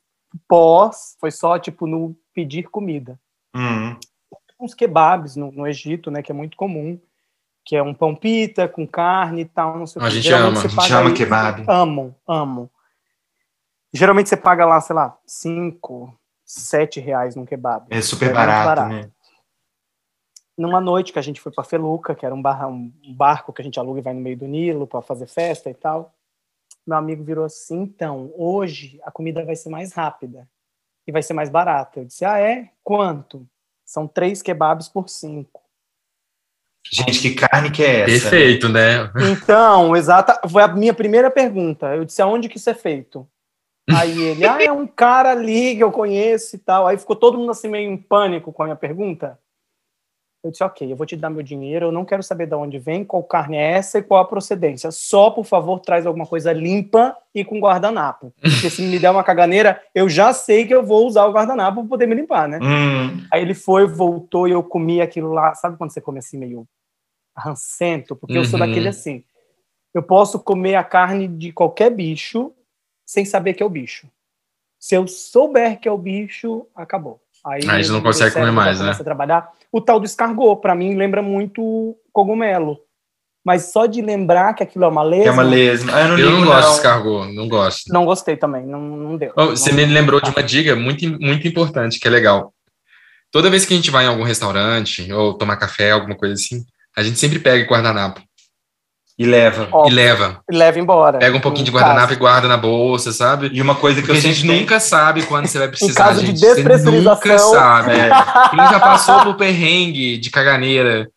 pós, foi só tipo no pedir comida. Uhum. Uns kebabs no, no, Egito, né, que é muito comum, que é um pão pita com carne e tal, não sei o que. A gente ama, a gente ama kebab. Amo, amo. Geralmente você paga lá, sei lá, 5, 7 reais num kebab. É super é barato, barato, né? Numa noite que a gente foi para Feluca, que era um, bar, um barco que a gente aluga e vai no meio do Nilo para fazer festa e tal, meu amigo virou assim, então, hoje a comida vai ser mais rápida e vai ser mais barata. Eu disse, ah, é? Quanto? São três kebabs por cinco. Gente, que carne que é essa? Perfeito, né? Então, exata, foi a minha primeira pergunta. Eu disse, aonde que isso é feito? Aí ele, ah, é um cara ali que eu conheço e tal. Aí ficou todo mundo assim meio em pânico com a minha pergunta. Eu disse, ok, eu vou te dar meu dinheiro, eu não quero saber de onde vem, qual carne é essa e qual a procedência. Só, por favor, traz alguma coisa limpa e com guardanapo. Porque se me der uma caganeira, eu já sei que eu vou usar o guardanapo para poder me limpar, né? Hum. Aí ele foi, voltou e eu comi aquilo lá. Sabe quando você come assim meio rancento? Porque uhum. eu sou uhum. daquele assim. Eu posso comer a carne de qualquer bicho sem saber que é o bicho. Se eu souber que é o bicho, acabou. Aí, Aí a gente não consegue comer mais, né? A trabalhar. O tal do escargot, para mim, lembra muito cogumelo. Mas só de lembrar que aquilo é uma lesma. É uma lesma. Ah, eu não, eu não gosto não. de escargot, não gosto. Não gostei também, não, não deu. Oh, você não, me lembrou de uma dica muito, muito importante, que é legal. Toda vez que a gente vai em algum restaurante ou tomar café, alguma coisa assim, a gente sempre pega guardanapo. E leva. e leva. E leva embora. Pega um pouquinho de guardanapo caso. e guarda na bolsa, sabe? E uma coisa que a gente nunca sabe quando você vai precisar. em caso gente. de despressurização. Você nunca sabe. É. Quem já passou por perrengue de caganeira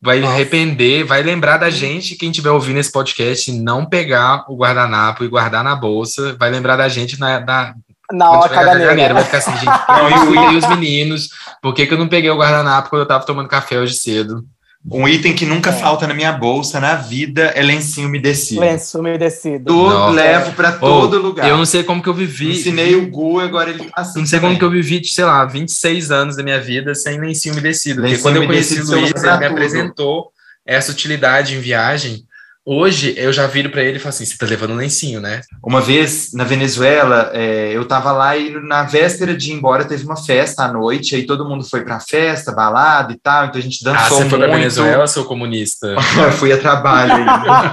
vai Nossa. arrepender, vai lembrar da gente, quem estiver ouvindo esse podcast, não pegar o guardanapo e guardar na bolsa, vai lembrar da gente na, na, na hora caganeira. caganeira. Vai ficar assim, gente, não, e os meninos, por que, que eu não peguei o guardanapo quando eu tava tomando café hoje cedo? Um item que nunca é. falta na minha bolsa, na vida, é lencinho umedecido. Lenço umedecido. Tudo levo para todo oh, lugar. Eu não sei como que eu vivi. Ensinei o Gu, agora ele tá assim. Não sei também. como que eu vivi, sei lá, 26 anos da minha vida sem lencinho umedecido. Lencinho porque quando eu conheci o Luiz, ele me apresentou essa utilidade em viagem. Hoje eu já viro para ele e falo assim: você tá levando um lencinho, né? Uma vez na Venezuela, é, eu tava lá e na véspera de ir embora teve uma festa à noite, aí todo mundo foi pra festa, balada e tal, então a gente dançou. Ah, você muito. foi pra Venezuela, seu comunista? fui a trabalho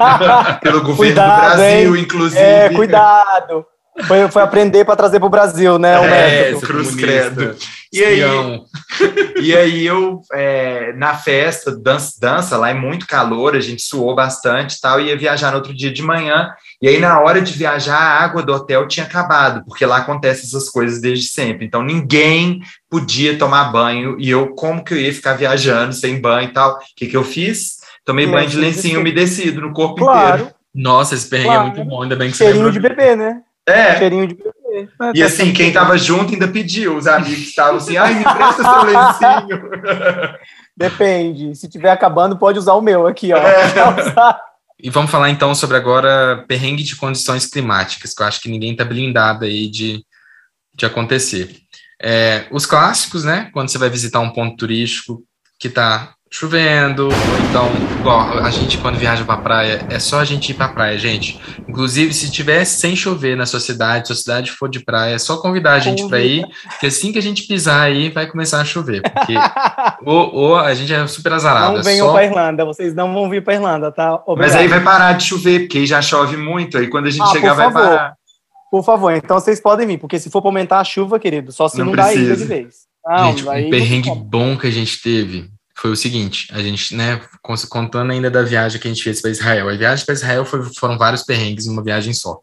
pelo governo cuidado, do Brasil, hein? inclusive. É, cuidado. Foi, foi aprender para trazer para o Brasil, né? O é, cruz credo. E aí, e aí eu, é, na festa, dança, dança, lá é muito calor, a gente suou bastante e tal, ia viajar no outro dia de manhã, e aí na hora de viajar, a água do hotel tinha acabado, porque lá acontecem essas coisas desde sempre, então ninguém podia tomar banho, e eu, como que eu ia ficar viajando sem banho e tal? O que que eu fiz? Tomei banho de lencinho umedecido no corpo claro. inteiro. Nossa, esse perrengue claro. é muito bom, ainda bem que Cheirinho você de bebê, né? É. Cheirinho de bebê. E assim, quem tava junto ainda pediu, os amigos estavam assim, ai, me empresta seu lencinho. Depende, se tiver acabando, pode usar o meu aqui, ó. É. E vamos falar então sobre agora perrengue de condições climáticas, que eu acho que ninguém tá blindado aí de, de acontecer. É, os clássicos, né? Quando você vai visitar um ponto turístico que tá chovendo, ou então, igual, a gente quando viaja pra praia, é só a gente ir pra praia, gente. Inclusive, se tivesse sem chover na sua cidade, se a cidade for de praia, é só convidar a gente para ir, porque assim que a gente pisar aí, vai começar a chover, porque ou, ou a gente é super azarado. Não é venham só... pra Irlanda, vocês não vão vir pra Irlanda, tá? Obrigado. Mas aí vai parar de chover, porque aí já chove muito, aí quando a gente ah, chegar vai parar. Por favor, então vocês podem vir, porque se for pra aumentar a chuva, querido, só se não, não dá ilha de vez. Não, gente, um perrengue bom que a gente teve foi o seguinte, a gente, né, contando ainda da viagem que a gente fez para Israel. A viagem para Israel foi, foram vários perrengues numa viagem só.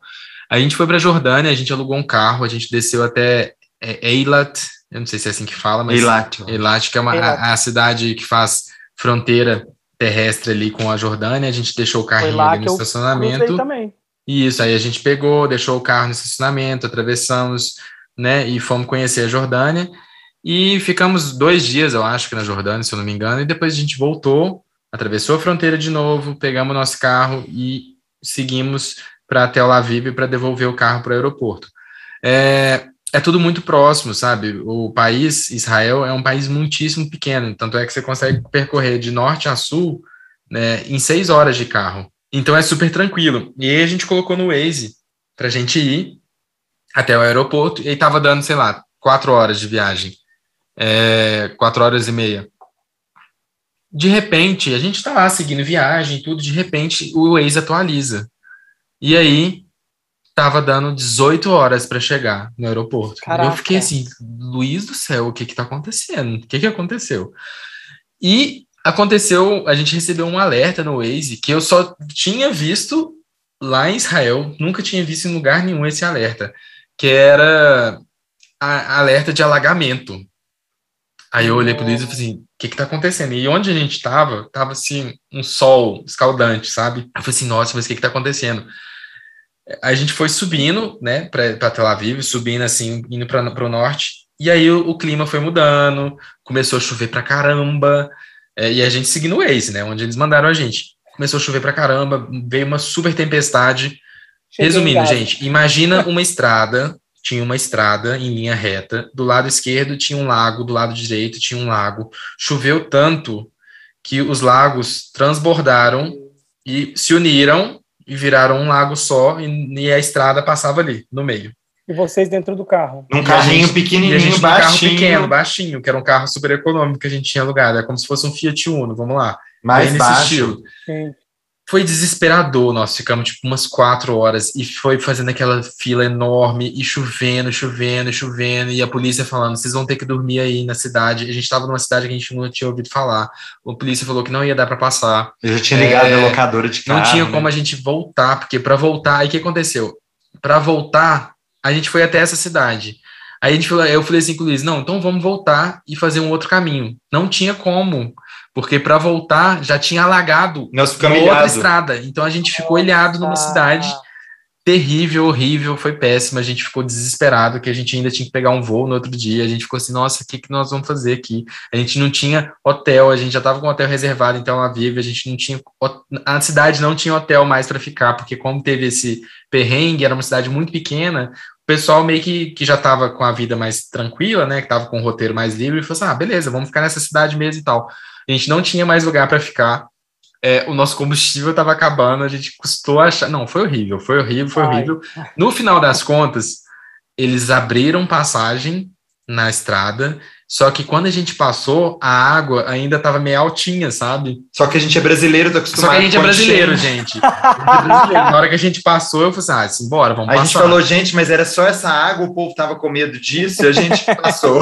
A gente foi para Jordânia, a gente alugou um carro, a gente desceu até é, Eilat, eu não sei se é assim que fala, mas Eilat, Eilat que é uma, a, a, cidade que faz fronteira terrestre ali com a Jordânia. A gente deixou o carrinho ali no estacionamento. Também. Isso, aí a gente pegou, deixou o carro no estacionamento, atravessamos, né, e fomos conhecer a Jordânia. E ficamos dois dias, eu acho que na Jordânia, se eu não me engano, e depois a gente voltou, atravessou a fronteira de novo, pegamos nosso carro e seguimos para Tel Aviv para devolver o carro para o aeroporto. É, é tudo muito próximo, sabe? O país, Israel, é um país muitíssimo pequeno, tanto é que você consegue percorrer de norte a sul né, em seis horas de carro. Então é super tranquilo. E aí a gente colocou no Waze para a gente ir até o aeroporto e aí estava dando, sei lá, quatro horas de viagem é, quatro horas e meia. De repente, a gente está lá seguindo viagem tudo, de repente o Waze atualiza. E aí, tava dando 18 horas para chegar no aeroporto. Caraca. Eu fiquei assim, Luiz do céu, o que que tá acontecendo? O que que aconteceu? E aconteceu, a gente recebeu um alerta no Waze que eu só tinha visto lá em Israel, nunca tinha visto em lugar nenhum esse alerta, que era a, alerta de alagamento. Aí eu olhei pro Luiz e falei assim, o que que tá acontecendo? E onde a gente tava, tava assim, um sol escaldante, sabe? Eu falei assim, nossa, mas o que que tá acontecendo? A gente foi subindo, né, pra Tel Aviv, subindo assim, indo pra, pro norte, e aí o, o clima foi mudando, começou a chover pra caramba, é, e a gente seguindo o Waze, né, onde eles mandaram a gente. Começou a chover pra caramba, veio uma super tempestade. Cheguei Resumindo, gente, imagina uma estrada tinha uma estrada em linha reta, do lado esquerdo tinha um lago, do lado direito tinha um lago. Choveu tanto que os lagos transbordaram e se uniram e viraram um lago só e, e a estrada passava ali, no meio. E vocês dentro do carro? Num carrinho gente, pequenininho, e a gente baixinho. carro pequeno, baixinho, que era um carro super econômico que a gente tinha alugado. É como se fosse um Fiat Uno, vamos lá. Mais baixo. Sim foi desesperador. Nós ficamos tipo umas quatro horas e foi fazendo aquela fila enorme e chovendo, chovendo, chovendo. E a polícia falando: vocês vão ter que dormir aí na cidade. A gente estava numa cidade que a gente não tinha ouvido falar. A polícia falou que não ia dar para passar. Eu já tinha ligado é, na locadora de carro. Não tinha né? como a gente voltar, porque para voltar, aí o que aconteceu? Para voltar, a gente foi até essa cidade. Aí a gente falou, eu falei assim com o Luiz: não, então vamos voltar e fazer um outro caminho. Não tinha como porque para voltar já tinha alagado Nós uma outra estrada. Então a gente ficou ilhado numa cidade terrível, horrível, foi péssima. A gente ficou desesperado que a gente ainda tinha que pegar um voo no outro dia. A gente ficou assim, nossa, o que, que nós vamos fazer aqui? A gente não tinha hotel, a gente já estava com o hotel reservado em Tel Aviv, a gente não tinha a cidade não tinha hotel mais para ficar, porque como teve esse perrengue, era uma cidade muito pequena, o pessoal meio que, que já estava com a vida mais tranquila, né, que estava com o roteiro mais livre, e falou assim, ah, beleza, vamos ficar nessa cidade mesmo e tal. A gente não tinha mais lugar para ficar. É, o nosso combustível estava acabando, a gente custou achar. Não, foi horrível, foi horrível, foi Ai. horrível. No final das contas, eles abriram passagem na estrada só que quando a gente passou, a água ainda estava meio altinha, sabe? Só que a gente é brasileiro, tá acostumado Só que a gente é brasileiro, gente. Na hora que a gente passou, eu falei assim, ah, bora, vamos a passar. A gente falou, gente, mas era só essa água, o povo tava com medo disso, e a gente passou.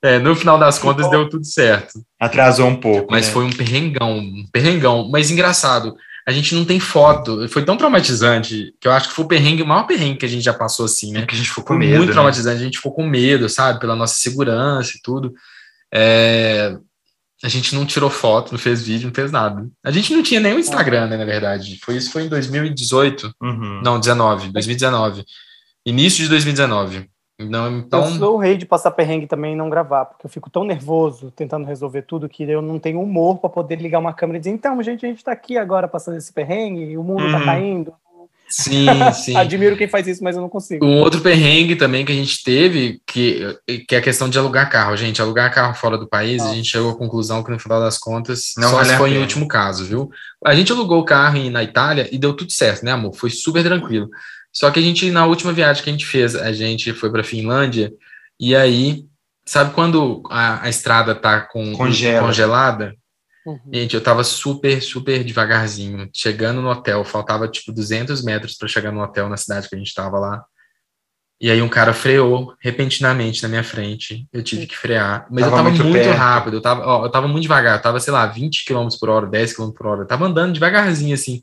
é, no final das contas, deu tudo certo. Atrasou um pouco. Mas né? foi um perrengão, um perrengão. Mas engraçado, a gente não tem foto. Foi tão traumatizante que eu acho que foi o perrengue, o maior perrengue que a gente já passou assim, né? É que a gente ficou com medo. Muito né? traumatizante, a gente ficou com medo, sabe? Pela nossa segurança e tudo. É... A gente não tirou foto, não fez vídeo, não fez nada. A gente não tinha o Instagram, né, na verdade. Foi isso foi em 2018. Uhum. Não, 19, 2019. Início de 2019. Não, então... Eu sou o rei de passar perrengue também e não gravar, porque eu fico tão nervoso tentando resolver tudo que eu não tenho humor para poder ligar uma câmera e dizer, então, gente, a gente está aqui agora passando esse perrengue, o mundo está uhum. caindo. Sim, sim. Admiro quem faz isso, mas eu não consigo. Um outro perrengue também que a gente teve, que, que é a questão de alugar carro. Gente, alugar carro fora do país, Nossa. a gente chegou à conclusão que no final das contas, não só se foi em último caso, viu? A gente alugou o carro na Itália e deu tudo certo, né, amor? Foi super tranquilo. Só que a gente, na última viagem que a gente fez, a gente foi para Finlândia e aí, sabe quando a, a estrada tá com, Congela. congelada? Uhum. Gente, eu tava super, super devagarzinho. Chegando no hotel, faltava tipo 200 metros para chegar no hotel na cidade que a gente tava lá. E aí um cara freou repentinamente na minha frente. Eu tive que frear. Mas tava eu tava muito, muito rápido. Eu tava, ó, eu tava muito devagar. Eu tava, sei lá, 20 km por hora, 10 km por hora. Eu tava andando devagarzinho assim.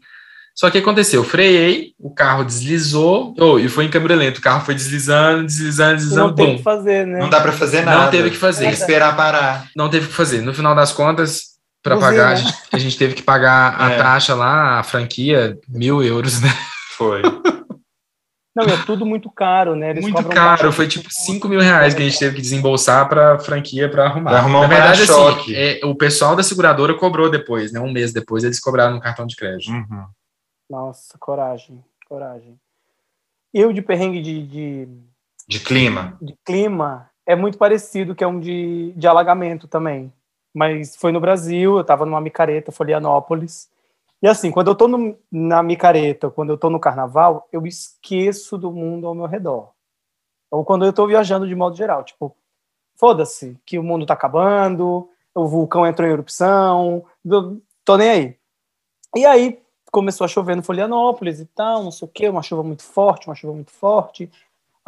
Só que aconteceu? Eu freiei, o carro deslizou, oh, e foi em câmera lenta. O carro foi deslizando, deslizando, deslizando. Não teve que fazer, né? Não dá para fazer nada. Não teve que fazer. Tem que esperar parar. Não teve que fazer. No final das contas, para pagar, a gente, a gente, teve que pagar a é. taxa lá, a franquia, mil euros, né? Foi. Não, é tudo muito caro, né? Eles muito caro, foi tipo 5 mil reais que a gente teve que desembolsar para a franquia para arrumar. Pra arrumar Na verdade, assim, é, o pessoal da seguradora cobrou depois, né? Um mês depois eles cobraram no cartão de crédito. Uhum. Nossa, coragem, coragem. Eu de perrengue de, de, de clima. De clima é muito parecido, que é um de, de alagamento também mas foi no Brasil, eu estava numa micareta, Florianópolis. E assim, quando eu estou na micareta, quando eu estou no carnaval, eu esqueço do mundo ao meu redor. Ou quando eu estou viajando de modo geral, tipo, foda-se, que o mundo está acabando, o vulcão entrou em erupção, tô nem aí. E aí começou a chover no Florianópolis e tal, não sei o quê, uma chuva muito forte, uma chuva muito forte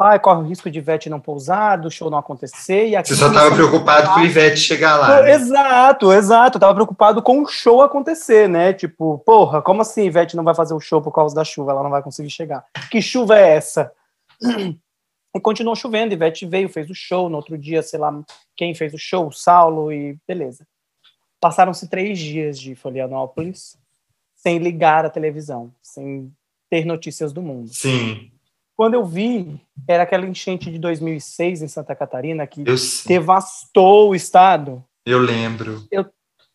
ai, corre o risco de Ivete não pousar, do show não acontecer. E Você só estava preocupado com o Ivete chegar lá. Né? Exato, exato. Eu tava preocupado com o show acontecer, né? Tipo, porra, como assim Ivete não vai fazer o show por causa da chuva? Ela não vai conseguir chegar. Que chuva é essa? E continuou chovendo, Ivete veio, fez o show. No outro dia, sei lá quem fez o show, o Saulo, e beleza. Passaram-se três dias de Florianópolis sem ligar a televisão, sem ter notícias do mundo. Sim. Quando eu vi, era aquela enchente de 2006 em Santa Catarina que devastou o estado. Eu lembro. Eu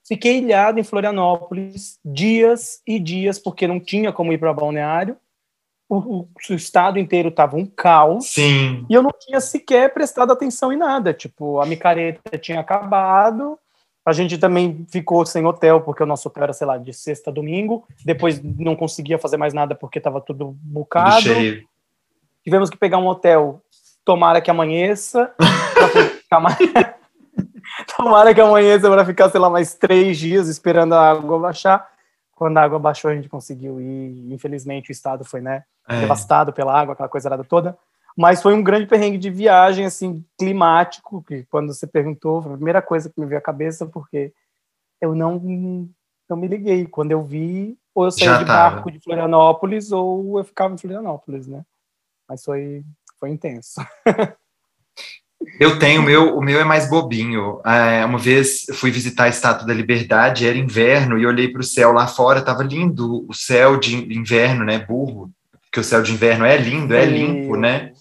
fiquei ilhado em Florianópolis dias e dias, porque não tinha como ir para balneário. O, o, o, estado inteiro estava um caos. Sim. E eu não tinha sequer prestado atenção em nada. Tipo, a micareta tinha acabado. A gente também ficou sem hotel, porque o nosso hotel era, sei lá, de sexta a domingo. Depois não conseguia fazer mais nada porque estava tudo bucado. Cheio. Tivemos que pegar um hotel, tomara que amanheça. tomara que amanheça para ficar, sei lá, mais três dias esperando a água baixar. Quando a água baixou, a gente conseguiu ir. Infelizmente, o estado foi, né, é. devastado pela água, aquela coisa toda. Mas foi um grande perrengue de viagem, assim, climático, que quando você perguntou, foi a primeira coisa que me veio à cabeça, porque eu não, não me liguei. Quando eu vi, ou eu saía de barco de Florianópolis, ou eu ficava em Florianópolis, né? mas foi, foi intenso. Eu tenho, o meu, o meu é mais bobinho. É, uma vez fui visitar a Estátua da Liberdade, era inverno, e olhei para o céu lá fora, estava lindo o céu de inverno, né? Burro, porque o céu de inverno é lindo, é limpo, né?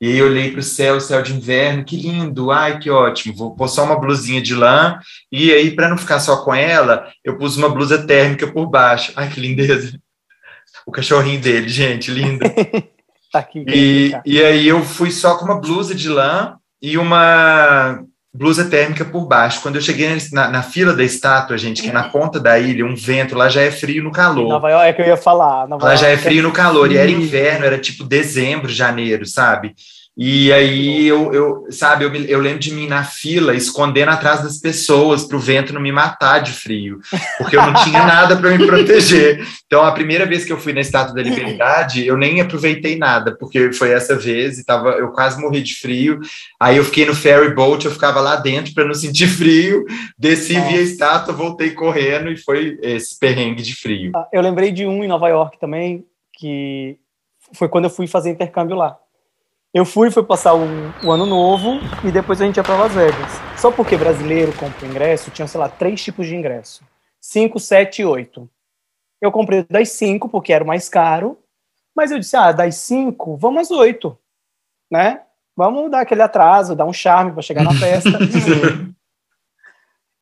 E aí olhei para o céu, o céu de inverno, que lindo, ai que ótimo, vou pôr só uma blusinha de lã, e aí para não ficar só com ela, eu pus uma blusa térmica por baixo. Ai que lindeza. O cachorrinho dele, gente, lindo. Tá aqui, e, e aí eu fui só com uma blusa de lã e uma blusa térmica por baixo. Quando eu cheguei na, na, fila da estátua, gente, que é na ponta da ilha, um vento, lá já é frio no calor. Nova York é que eu ia falar. Nova lá York já é frio no calor, e era inverno, era tipo dezembro, janeiro, sabe? E aí eu, eu sabe, eu, eu lembro de mim na fila, escondendo atrás das pessoas para o vento não me matar de frio, porque eu não tinha nada para me proteger. Então, a primeira vez que eu fui na Estátua da Liberdade, eu nem aproveitei nada, porque foi essa vez e tava, eu quase morri de frio. Aí eu fiquei no ferry boat, eu ficava lá dentro para não sentir frio, desci, vi a estátua, voltei correndo e foi esse perrengue de frio. Ah, eu lembrei de um em Nova York também, que foi quando eu fui fazer intercâmbio lá. Eu fui, fui passar o, o, ano novo e depois a gente ia para Las Vegas. Só porque brasileiro compra ingresso, tinha, sei lá, três tipos de ingresso: 5, 7 e 8. Eu comprei das 5 porque era o mais caro, mas eu disse: ah, das 5, vamos às 8, né? Vamos dar aquele atraso, dar um charme para chegar na festa.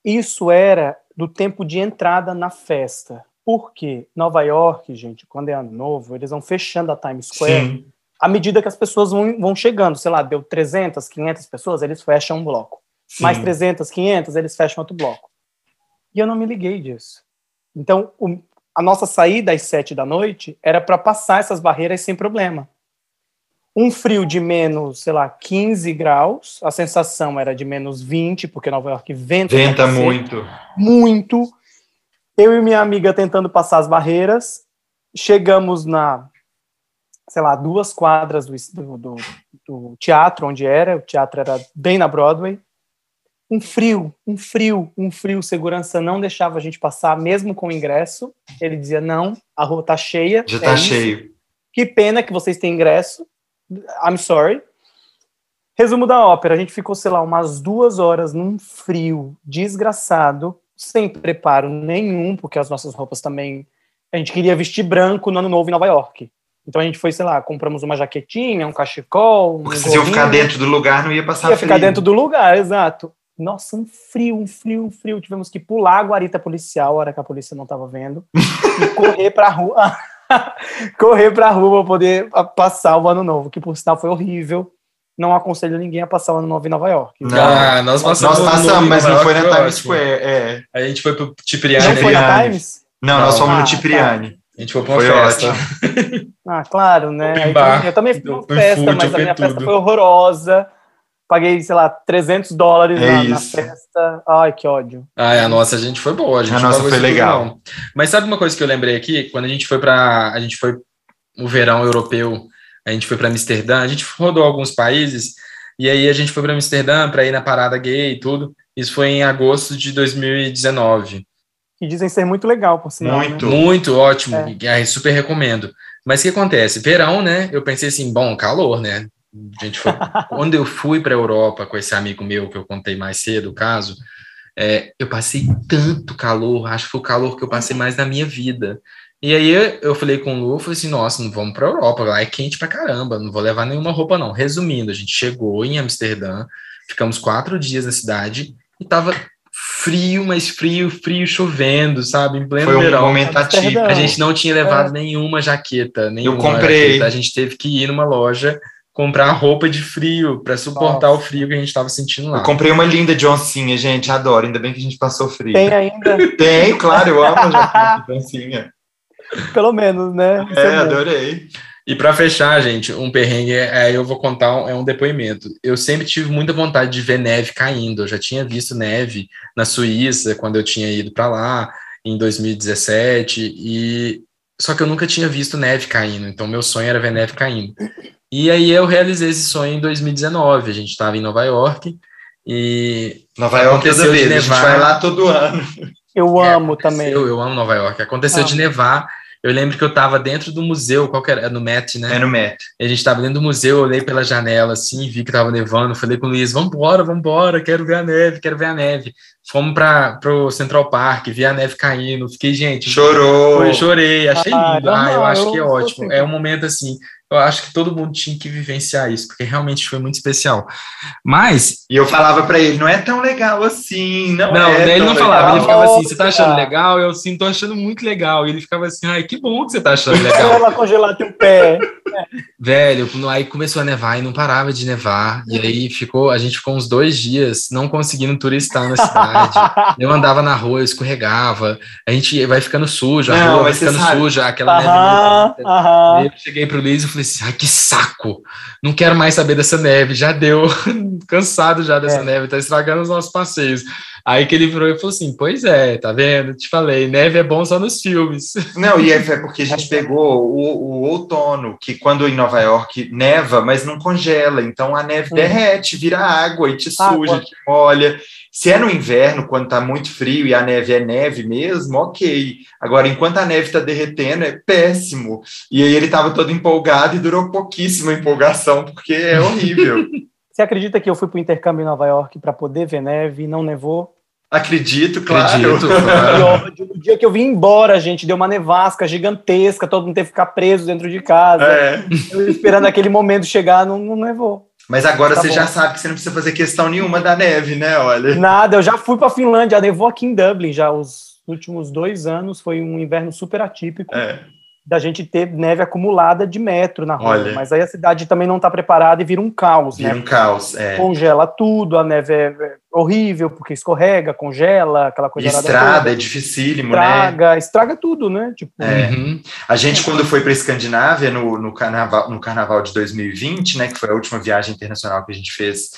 Isso era do tempo de entrada na festa. Porque Nova York, gente, quando é ano novo, eles vão fechando a Times Square. Sim. À medida que as pessoas vão, vão chegando, sei lá, deu 300, 500 pessoas, eles fecham um bloco. Sim. Mais 300, 500, eles fecham outro bloco. E eu não me liguei disso. Então, o, a nossa saída às sete da noite era para passar essas barreiras sem problema. Um frio de menos, sei lá, 15 graus, a sensação era de menos 20, porque Nova York venta. Venta muito. Muito eu e minha amiga tentando passar as barreiras, chegamos na, sei lá, duas quadras do, do, do, teatro onde era, o teatro era bem na Broadway. Um frio, um frio, um frio. Segurança não deixava a gente passar, mesmo com o ingresso. Ele dizia: não, a rua tá cheia. Já tá é cheio. Que pena que vocês têm ingresso. I'm sorry. Resumo da ópera: a gente ficou, sei lá, umas duas horas num frio desgraçado sem preparo nenhum, porque as nossas roupas também. A gente queria vestir branco no ano novo em Nova York. Então a gente foi, sei lá, compramos uma jaquetinha, um cachecol. Um porque se eu ficar dentro do lugar, não ia passar ia frio. Ia ficar dentro do lugar, exato. Nossa, um frio, um frio, um frio. Tivemos que pular a guarita policial, a hora que a polícia não estava vendo, e correr para a rua. correr para a rua para poder passar o ano novo, que por sinal foi horrível não aconselho ninguém a passar o ano novo em Nova York. Não, ah, nós passamos, nós passamos mas não foi na Times Square. É. A gente foi pro Cipriani. Não foi na Times? Não, não nós fomos ah, no Cipriani. Tá. A gente foi pra uma foi festa. ah, claro, né? Eu também fui uma festa, mas a minha tudo. festa foi horrorosa. Paguei, sei lá, 300 dólares é na, na, festa. Ai, que ódio. Ai, a nossa, a gente foi boa. A, gente a nossa foi legal. Mas sabe uma coisa que eu lembrei aqui? Quando a gente foi para A gente foi no verão europeu a gente foi para Amsterdã, a gente rodou alguns países, e aí a gente foi para Amsterdã para ir na parada gay e tudo. Isso foi em agosto de 2019. Que dizem ser muito legal, por sinal. Muito, né? muito ótimo. É. super recomendo. Mas o que acontece? Verão, né? Eu pensei assim, bom, calor, né? A gente foi... Quando eu fui para a Europa com esse amigo meu que eu contei mais cedo, o caso, é, eu passei tanto calor, acho que foi o calor que eu passei mais na minha vida. E aí eu falei com o Lu, falei assim, nossa, não vamos para Europa, lá é quente pra caramba, não vou levar nenhuma roupa não. Resumindo, a gente chegou em Amsterdã, ficamos quatro dias na cidade e tava frio, mas frio, frio, chovendo, sabe? Em pleno Foi um verão. momento ativo. A gente não tinha levado é. nenhuma jaqueta, nenhuma Eu comprei. Jaqueta. A gente teve que ir numa loja comprar roupa de frio para suportar Nossa. o frio que a gente estava sentindo lá. Eu comprei uma linda de oncinha, gente, adoro. Ainda bem que a gente passou frio. Tem ainda? Tem, claro, eu amo a jaqueta de oncinha. Pelo menos, né? É, é adorei. E para fechar, gente, um perrengue, é, eu vou contar, um, é um depoimento. Eu sempre tive muita vontade de ver neve caindo. Eu já tinha visto neve na Suíça quando eu tinha ido para lá em 2017 e só que eu nunca tinha visto neve caindo. Então meu sonho era ver neve caindo. E aí eu realizei esse sonho em 2019. A gente estava em Nova York e Nova York toda vez, a gente vai lá todo ano. Eu é, amo também. Eu amo Nova York. Aconteceu amo. de nevar eu lembro que eu estava dentro do museu, qual que era? É no Met, né? É no Met. A gente estava dentro do museu, eu olhei pela janela assim, vi que estava nevando, falei com o Luiz, vambora, vambora, quero ver a neve, quero ver a neve. Fomos para o Central Park, vi a neve caindo, fiquei, gente... Chorou! Foi, chorei, achei ah, lindo. Ah, eu acho que é ótimo. É um momento assim, eu acho que todo mundo tinha que vivenciar isso, porque realmente foi muito especial. Mas. E eu falava para ele, não é tão legal assim, não, não é. Ele não falava, ele ficava assim, você tá achando legal? Eu sim, tô achando muito legal. E ele ficava assim, ai, que bom que você tá achando legal. Ela congelar teu pé. Velho, aí começou a nevar e não parava de nevar. E aí ficou, a gente ficou uns dois dias não conseguindo turistar na cidade. eu andava na rua, eu escorregava. A gente vai ficando sujo, a não, rua vai ficando sabe. suja, aquela aham, neve. Aham. Eu cheguei pro Luiz e falei assim: ai, que saco! Não quero mais saber dessa neve, já deu, cansado já dessa é. neve, tá estragando os nossos passeios. Aí que ele virou e falou assim: Pois é, tá vendo? Te falei, neve é bom só nos filmes. Não, e é, é porque a gente pegou o, o, outono, que quando em Nova York neva, mas não congela, então a neve hum. derrete, vira água e te suja, água. te molha. Se é no inverno, quando está muito frio e a neve é neve mesmo, ok. Agora, enquanto a neve está derretendo, é péssimo. E aí ele estava todo empolgado e durou pouquíssima empolgação, porque é horrível. Você acredita que eu fui para o intercâmbio em Nova York para poder ver neve e não nevou? Acredito, claro. Acredito, claro. O dia que eu vim embora, gente, deu uma nevasca gigantesca, todo mundo teve que ficar preso dentro de casa. É. Eu esperando aquele momento chegar, não, não nevou. Mas agora tá você bom. já sabe que você não precisa fazer questão nenhuma da neve, né? Olha. Nada, eu já fui para Finlândia, nevou aqui em Dublin já os últimos dois anos foi um inverno super atípico. É da gente ter neve acumulada de metro na rua. Olha, mas aí a cidade também não está preparada e vira um caos, vira né? um caos, é. Congela tudo, a neve é horrível porque escorrega, congela, aquela coisa. Estrada, é dificílimo, estraga, né? Estraga tudo, né? Tipo, é. uhum. A gente, quando foi para a Escandinávia, no, no, carnaval, no carnaval de 2020, né, que foi a última viagem internacional que a gente fez,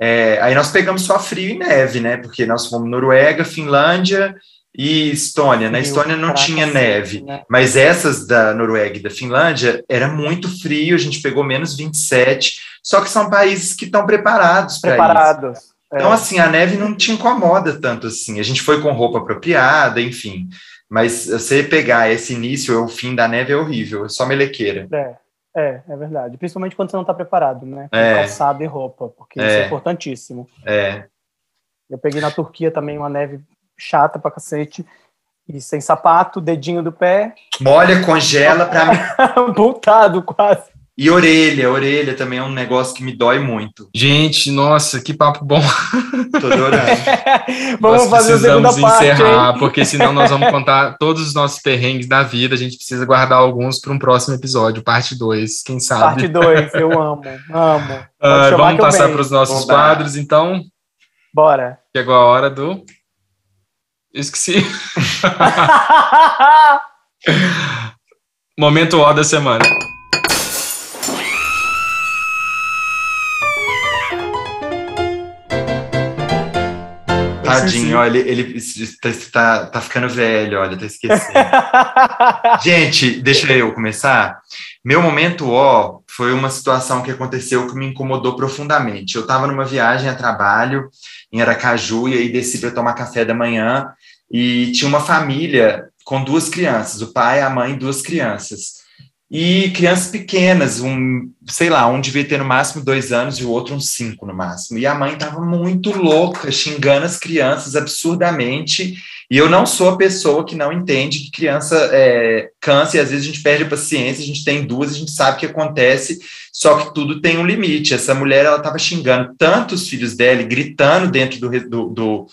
é, aí nós pegamos só frio e neve, né? Porque nós fomos Noruega, Finlândia e Estônia. Na Estônia não tinha neve, né? mas essas da Noruega e da Finlândia era muito frio, a gente pegou menos 27, só que são países que estão preparados para isso. Preparados. É. Então, assim, a neve não te incomoda tanto assim. A gente foi com roupa apropriada, enfim. Mas você pegar esse início ou o fim da neve é horrível, é só melequeira. É, é, é verdade. Principalmente quando você não está preparado, né? Com é. calçado e roupa, porque é. isso é importantíssimo. É. Eu peguei na Turquia também uma neve chata pra cacete. E sem sapato, dedinho do pé. Molha, congela pra. Voltado quase. E orelha, orelha também é um negócio que me dói muito. Gente, nossa, que papo bom. Tô adorando. vamos nós fazer a segunda parte. encerrar, porque senão nós vamos contar todos os nossos perrengues da vida. A gente precisa guardar alguns para um próximo episódio, parte 2, quem sabe. Parte 2, eu amo, amo. Uh, vamos passar para os nossos quadros, então. Bora. Chegou a hora do Esqueci. Momento ó da semana. Tadinho, olha, ele, ele tá, tá, ficando velho, olha, tá esquecendo. Gente, deixa eu começar. Meu momento ó foi uma situação que aconteceu que me incomodou profundamente. Eu estava numa viagem a trabalho em Aracaju e aí desci para tomar café da manhã e tinha uma família com duas crianças, o pai, a mãe, duas crianças. E crianças pequenas, um, sei lá, um devia ter no máximo dois anos e o outro uns cinco no máximo. E a mãe estava muito louca, xingando as crianças absurdamente. E eu não sou a pessoa que não entende que criança é, cansa e às vezes a gente perde a paciência, a gente tem duas, a gente sabe o que acontece, só que tudo tem um limite. Essa mulher, ela estava xingando tanto os filhos dela, gritando dentro do, do, do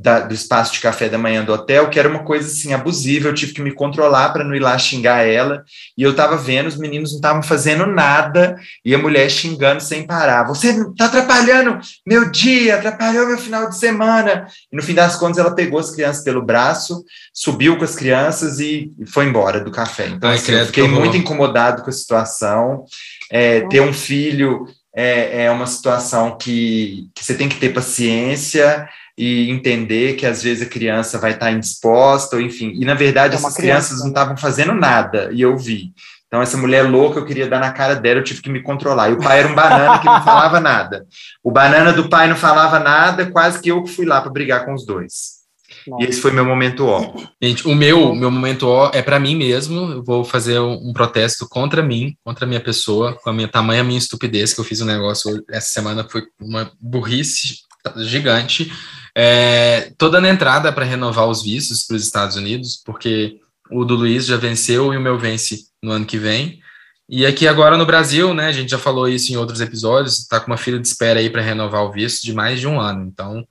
da, do espaço de café da manhã do hotel, que era uma coisa assim abusiva, eu tive que me controlar para não ir lá xingar ela, e eu estava vendo, os meninos não estavam fazendo nada, e a mulher xingando sem parar, você está atrapalhando meu dia, atrapalhou meu final de semana, e no fim das contas ela pegou as crianças pelo braço, subiu com as crianças e foi embora do café, então Ai, assim, eu fiquei muito incomodado com a situação, é, ter um filho é, é uma situação que, que você tem que ter paciência, e entender que às vezes a criança vai estar indisposta, ou enfim. E na verdade, é essas criança, crianças não né? estavam fazendo nada, e eu vi. Então, essa mulher louca, eu queria dar na cara dela, eu tive que me controlar. E o pai era um banana que não falava nada. O banana do pai não falava nada, quase que eu fui lá para brigar com os dois. Nossa. E esse foi meu momento ó. Gente, o meu, meu momento ó é para mim mesmo. Eu vou fazer um protesto contra mim, contra a minha pessoa, com a minha tamanha minha estupidez que eu fiz um negócio essa semana foi uma burrice gigante é, toda na entrada para renovar os vistos para os Estados Unidos, porque o do Luiz já venceu e o meu vence no ano que vem. E aqui agora no Brasil, né, a gente já falou isso em outros episódios, está com uma fila de espera aí para renovar o visto de mais de um ano. Então,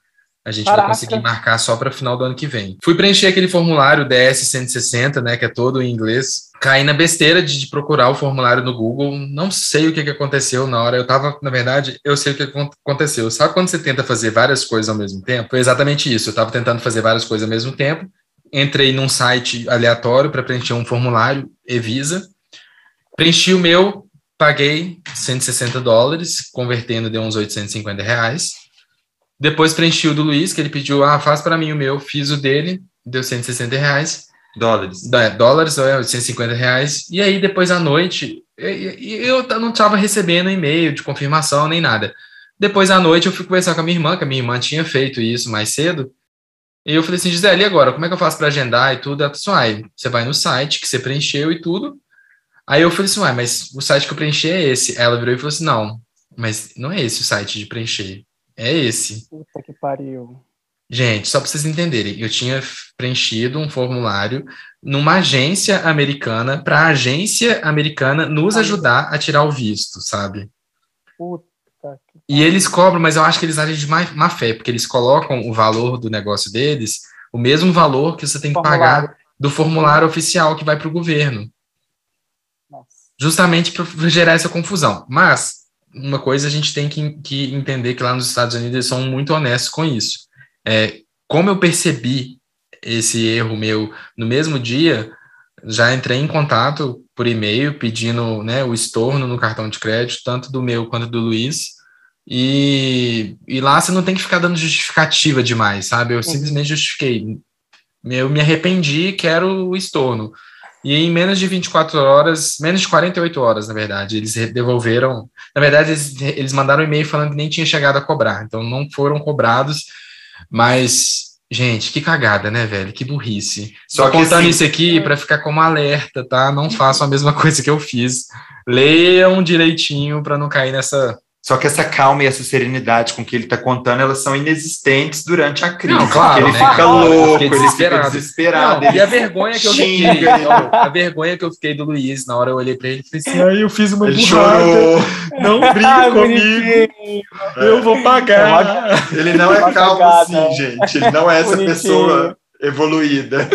a gente Caraca. vai conseguir marcar só para final do ano que vem. Fui preencher aquele formulário DS 160, né, que é todo em inglês caí na besteira de, de, procurar o formulário no Google. Não sei o que, que aconteceu na hora. Eu estava, na verdade, eu sei o que aconteceu. Sabe quando você tenta fazer várias coisas ao mesmo tempo? Foi exatamente isso. Eu estava tentando fazer várias coisas ao mesmo tempo. Entrei num site aleatório para preencher um formulário, Evisa. Preenchi o meu, paguei 160 dólares, convertendo deu uns 850 reais. Depois preenchi o do Luiz, que ele pediu, ah, faz para mim o meu. Fiz o dele, deu 160 reais Dólares. É, dólares, é, 850 reais. E aí, depois à noite, eu não estava recebendo e-mail de confirmação nem nada. Depois à noite, eu fui conversar com a minha irmã, que a minha irmã tinha feito isso mais cedo. E eu falei assim, Gisele, e agora? Como é que eu faço para agendar e tudo? Ela disse, assim, você vai no site que você preencheu e tudo. Aí eu falei assim, uai, mas o site que eu preenchi é esse. Aí ela virou e falou assim, não, mas não é esse o site de preencher. É esse. Puta que pariu. Gente, só para vocês entenderem, eu tinha preenchido um formulário numa agência americana para a agência americana nos ajudar a tirar o visto, sabe? Puta e eles cobram, mas eu acho que eles agem de má, má fé, porque eles colocam o valor do negócio deles o mesmo valor que você tem que formulário. pagar do formulário oficial que vai para o governo. Nossa. Justamente para gerar essa confusão. Mas, uma coisa a gente tem que, que, entender que lá nos Estados Unidos eles são muito honestos com isso. É, como eu percebi esse erro meu no mesmo dia, já entrei em contato por e-mail pedindo né, o estorno no cartão de crédito, tanto do meu quanto do Luiz. E, e lá você não tem que ficar dando justificativa demais, sabe? Eu simplesmente justifiquei. Eu me arrependi, quero o estorno. E em menos de 24 horas, menos de 48 horas, na verdade, eles devolveram. Na verdade, eles, eles mandaram um e-mail falando que nem tinha chegado a cobrar, então não foram cobrados, mas Gente, que cagada, né, velho? Que burrice. Só Tô contando assim, isso aqui para ficar como alerta, tá? Não façam a mesma coisa que eu fiz. Leiam direitinho para não cair nessa só que essa calma e essa serenidade com que ele está contando, elas são inexistentes durante a crise. Não, claro, ele né? fica louco, ele fica desesperado. Não, e a vergonha que eu fiquei, a vergonha que eu fiquei do Luiz, na hora eu olhei para ele e falei assim, aí eu fiz uma ele burrada. Chorou. Não brinca comigo. Eu vou pagar. Ele não é calmo assim, gente. Ele não é essa pessoa evoluída.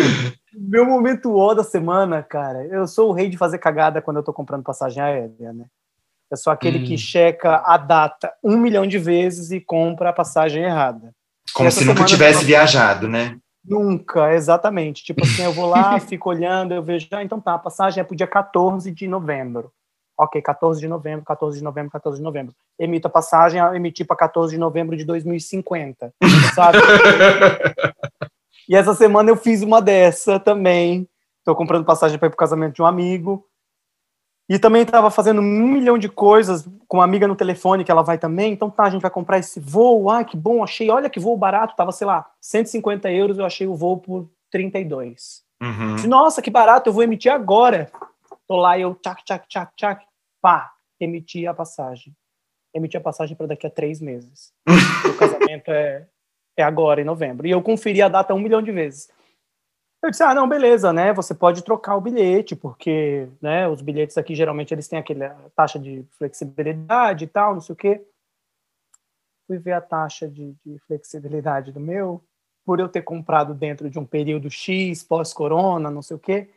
Meu momento O da semana, cara, eu sou o rei de fazer cagada quando eu tô comprando passagem aérea, né? Eu sou aquele hum. que checa a data um milhão de vezes e compra a passagem errada. Como se nunca tivesse eu... viajado, né? Nunca, exatamente. Tipo assim, eu vou lá, fico olhando, eu vejo, ah, então tá, a passagem é pro dia 14 de novembro. Ok, 14 de novembro, 14 de novembro, 14 de novembro. Emito a passagem, emiti para 14 de novembro de 2050, sabe? e essa semana eu fiz uma dessa também. Estou comprando passagem para ir pro casamento de um amigo. E também estava fazendo um milhão de coisas com uma amiga no telefone que ela vai também. Então tá, a gente vai comprar esse voo. Ai, que bom, achei. Olha que voo barato. Tava, sei lá, 150 euros. Eu achei o voo por 32. Uhum. Nossa, que barato, eu vou emitir agora. Tô lá e eu, tchac, tchac, tchac, tchac. Pá, emiti a passagem. Emiti a passagem para daqui a três meses. o casamento é, é agora, em novembro. E eu conferi a data um milhão de vezes. Eu disse, ah, não, beleza, né? Você pode trocar o bilhete, porque né, os bilhetes aqui geralmente eles têm aquela taxa de flexibilidade e tal, não sei o quê. Fui ver a taxa de, de flexibilidade do meu, por eu ter comprado dentro de um período X, pós-corona, não sei o quê,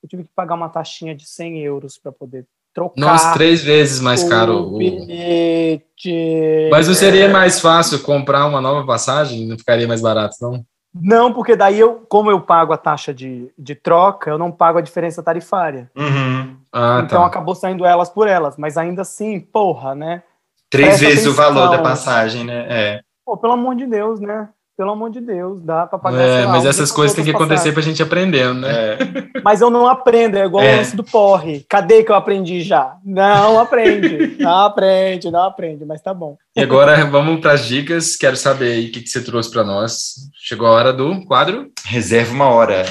eu tive que pagar uma taxinha de 100 euros para poder trocar. Nossa, três vezes mais caro. O bilhete. Mas não seria mais fácil comprar uma nova passagem? Não ficaria mais barato, não? Não, porque daí eu, como eu pago a taxa de, de troca, eu não pago a diferença tarifária. Uhum. Ah, então tá. acabou saindo elas por elas, mas ainda assim, porra, né? Três Presta vezes atenção. o valor da passagem, né? É. Pô, pelo amor de Deus, né? Pelo amor de Deus, dá para pagar. É, mas essas coisas têm que acontecer para a gente aprendendo, né? É. Mas eu não aprendo, é igual é. o lance do porre. Cadê que eu aprendi já? Não aprende, não aprende, não aprende, mas tá bom. E agora vamos para as dicas. Quero saber aí o que, que você trouxe para nós. Chegou a hora do quadro. Reserva uma hora.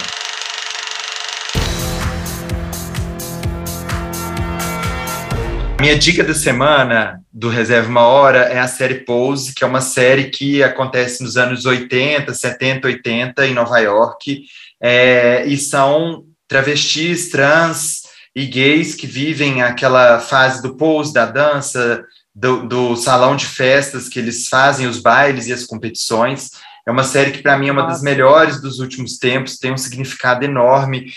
Minha dica da semana do Reserva Uma Hora é a série Pose, que é uma série que acontece nos anos 80, 70, 80 em Nova York, é, e são travestis, trans e gays que vivem aquela fase do pose, da dança, do, do salão de festas que eles fazem os bailes e as competições. É uma série que, para mim, é uma das melhores dos últimos tempos, tem um significado enorme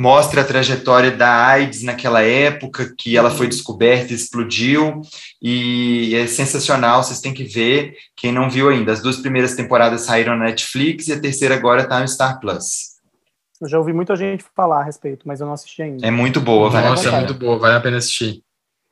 mostra a trajetória da AIDS naquela época, que ela foi descoberta e explodiu, e é sensacional, vocês têm que ver, quem não viu ainda. As duas primeiras temporadas saíram na Netflix e a terceira agora está no Star Plus. Eu já ouvi muita gente falar a respeito, mas eu não assisti ainda. É muito boa, vale Nossa, é muito boa, vale a pena assistir.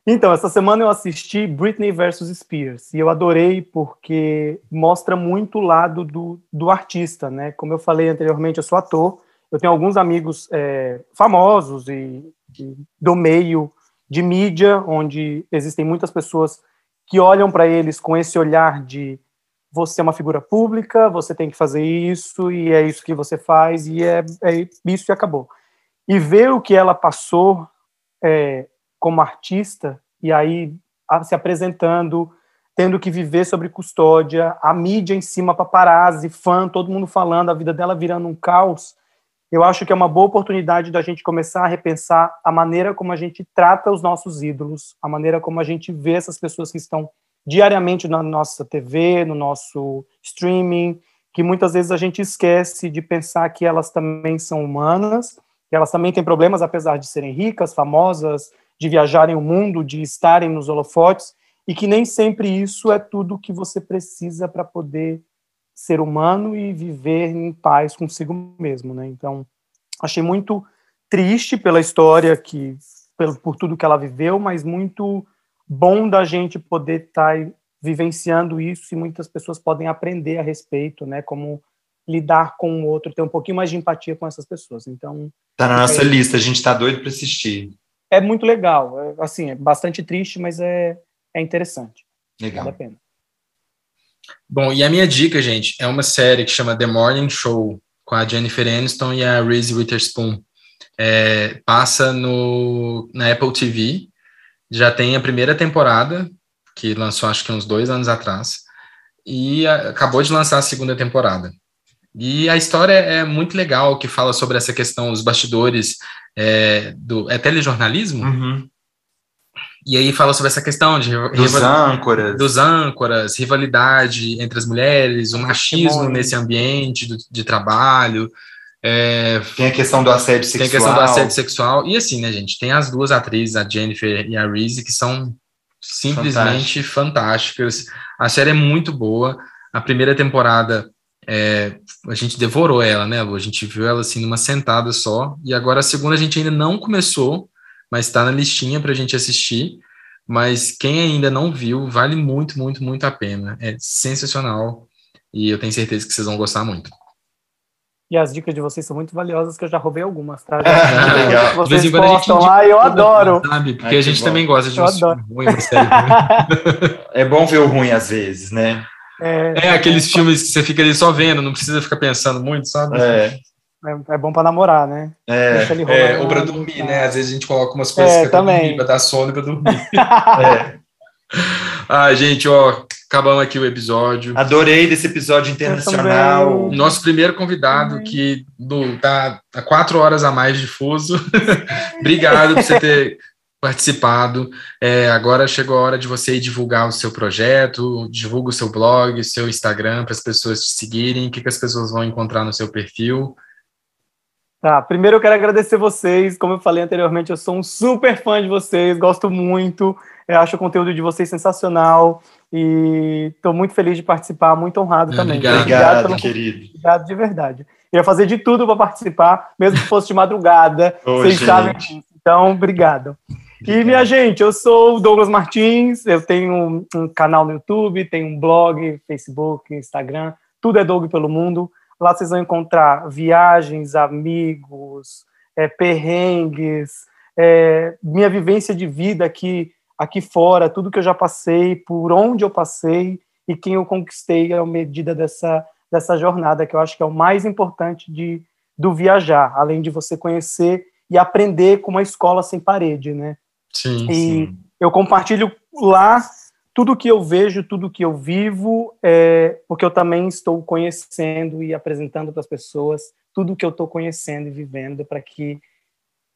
Então, essa semana eu assisti Britney versus Spears, e eu adorei porque mostra muito o lado do, do artista, né? Como eu falei anteriormente, eu sou ator, eu tenho alguns amigos é, famosos e, e, do meio de mídia, onde existem muitas pessoas que olham para eles com esse olhar de você é uma figura pública, você tem que fazer isso e é isso que você faz e é, é isso e acabou. E ver o que ela passou é, como artista e aí se apresentando, tendo que viver sobre custódia, a mídia em cima, paparazzi, fã, todo mundo falando, a vida dela virando um caos eu acho que é uma boa oportunidade da gente começar a repensar a maneira como a gente trata os nossos ídolos, a maneira como a gente vê essas pessoas que estão diariamente na nossa TV, no nosso streaming, que muitas vezes a gente esquece de pensar que elas também são humanas, que elas também têm problemas, apesar de serem ricas, famosas, de viajarem o mundo, de estarem nos holofotes, e que nem sempre isso é tudo que você precisa para poder ser humano e viver em paz consigo mesmo, né? Então, achei muito triste pela história que por tudo que ela viveu, mas muito bom da gente poder estar tá vivenciando isso e muitas pessoas podem aprender a respeito, né? Como lidar com o outro, ter um pouquinho mais de empatia com essas pessoas. Então tá na nossa é, lista, a gente está doido para assistir. É muito legal, é, assim, é bastante triste, mas é, é interessante. Legal. Vale a pena. Bom, e a minha dica, gente, é uma série que chama The Morning Show com a Jennifer Aniston e a Reese Witherspoon. É, passa no na Apple TV. Já tem a primeira temporada que lançou acho que uns dois anos atrás, e acabou de lançar a segunda temporada. E a história é muito legal, que fala sobre essa questão, os bastidores é, do... É telejornalismo? Uhum. E aí fala sobre essa questão de... Dos âncoras. Dos âncoras, rivalidade entre as mulheres, o machismo nesse ambiente do, de trabalho, é, tem a questão do assédio sexual. Tem a questão do assédio sexual. E assim, né, gente? Tem as duas atrizes, a Jennifer e a Reese, que são simplesmente Fantástico. fantásticas. A série é muito boa. A primeira temporada é, a gente devorou ela, né, Lu? A gente viu ela assim numa sentada só. E agora a segunda a gente ainda não começou, mas está na listinha para a gente assistir. Mas quem ainda não viu, vale muito, muito, muito a pena. É sensacional. E eu tenho certeza que vocês vão gostar muito. E as dicas de vocês são muito valiosas, que eu já roubei algumas, tá? Já, legal. Vocês de vez em gente lá e eu adoro. Sabe? Porque Ai, a gente bom. também gosta de um ruim, É bom ver o ruim às vezes, né? É, é aqueles é, filmes que você fica ali só vendo, não precisa ficar pensando muito, sabe? É. É, é bom para namorar, né? É, é ou para dormir, né? Às vezes a gente coloca umas coisas é, pra dormir, para dar sono e para dormir. é. Ah, gente, ó, acabamos aqui o episódio. Adorei desse episódio internacional. Nosso primeiro convidado que do, tá a quatro horas a mais de fuso. Obrigado por você ter participado. É, agora chegou a hora de você divulgar o seu projeto, divulga o seu blog, o seu Instagram para as pessoas te seguirem. O que, que as pessoas vão encontrar no seu perfil? Tá, primeiro eu quero agradecer vocês. Como eu falei anteriormente, eu sou um super fã de vocês, gosto muito. Eu acho o conteúdo de vocês sensacional e estou muito feliz de participar, muito honrado também. Obrigado, obrigado pelo... querido. Obrigado de verdade. Eu ia fazer de tudo para participar, mesmo que fosse de madrugada. Ô, vocês gente. sabem disso. Então, obrigado. E, minha gente, eu sou o Douglas Martins, eu tenho um, um, canal no YouTube, tenho um blog, Facebook, Instagram, tudo é Doug pelo Mundo. Lá vocês vão encontrar viagens, amigos, é, perrengues, é, minha vivência de vida aqui aqui fora, tudo que eu já passei, por onde eu passei e quem eu conquistei à medida dessa, dessa jornada, que eu acho que é o mais importante de, do viajar, além de você conhecer e aprender com uma escola sem parede, né? Sim, e sim. eu compartilho lá tudo que eu vejo, tudo que eu vivo, é, porque eu também estou conhecendo e apresentando para as pessoas tudo que eu estou conhecendo e vivendo para que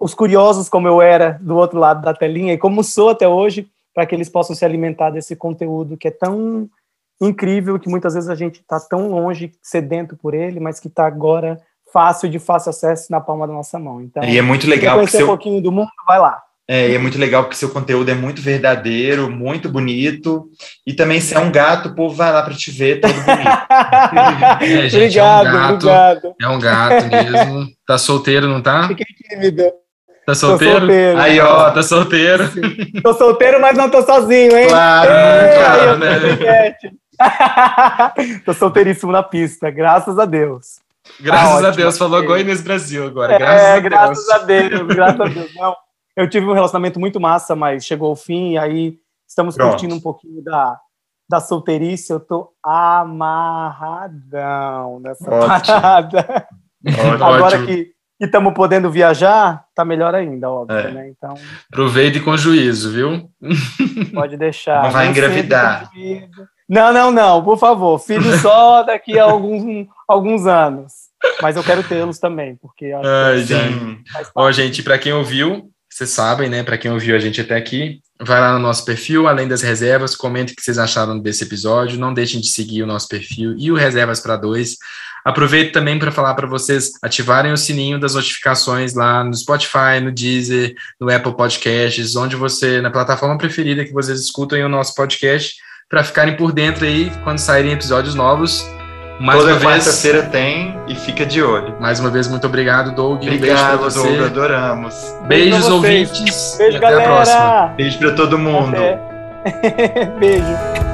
os curiosos, como eu era do outro lado da telinha, e como sou até hoje, para que eles possam se alimentar desse conteúdo que é tão incrível, que muitas vezes a gente está tão longe, sedento por ele, mas que está agora fácil, de fácil acesso na palma da nossa mão. Então, e é muito legal. conhecer seu... um pouquinho do mundo, vai lá. É, e é muito legal porque seu conteúdo é muito verdadeiro, muito bonito. E também se é um gato, o povo vai lá para te ver todo bonito. é, gente, obrigado, é um gato, obrigado. É um gato mesmo. Tá solteiro, não tá? Fiquei tímido. Tá solteiro? solteiro? Aí, ó, tá solteiro. Tô solteiro, mas não tô sozinho, hein? Claro, Ei, claro, né? tô solteiríssimo na pista, graças a Deus. Graças ah, a Deus, falou Goiânia Brasil agora. É, graças, a, graças Deus. a Deus. Graças a Deus. Não, eu tive um relacionamento muito massa, mas chegou ao fim, e aí estamos Pronto. curtindo um pouquinho da, da solteirice. Eu tô amarradão nessa Ótimo. parada. Ótimo. Agora que estamos podendo viajar, tá melhor ainda, óbvio, é. né? Então. Aproveite com juízo, viu? Pode deixar. Não vai engravidar. Não, não, não, por favor. Filho só daqui a alguns, alguns anos. Mas eu quero tê-los também, porque acho Ai, que gente. Ó, gente, para quem ouviu, vocês sabem, né? Para quem ouviu a gente até aqui, vai lá no nosso perfil, além das reservas, comente o que vocês acharam desse episódio. Não deixem de seguir o nosso perfil e o Reservas para Dois. Aproveito também para falar para vocês ativarem o sininho das notificações lá no Spotify, no Deezer, no Apple Podcasts, onde você, na plataforma preferida que vocês escutem o nosso podcast, para ficarem por dentro aí quando saírem episódios novos. Mais Toda quarta-feira tem e fica de olho. Mais uma vez, muito obrigado, Doug. Obrigado, um beijo pra você. Doug, adoramos. Beijos, ouvintes. Beijo, galera. Beijo para todo mundo. Beijo.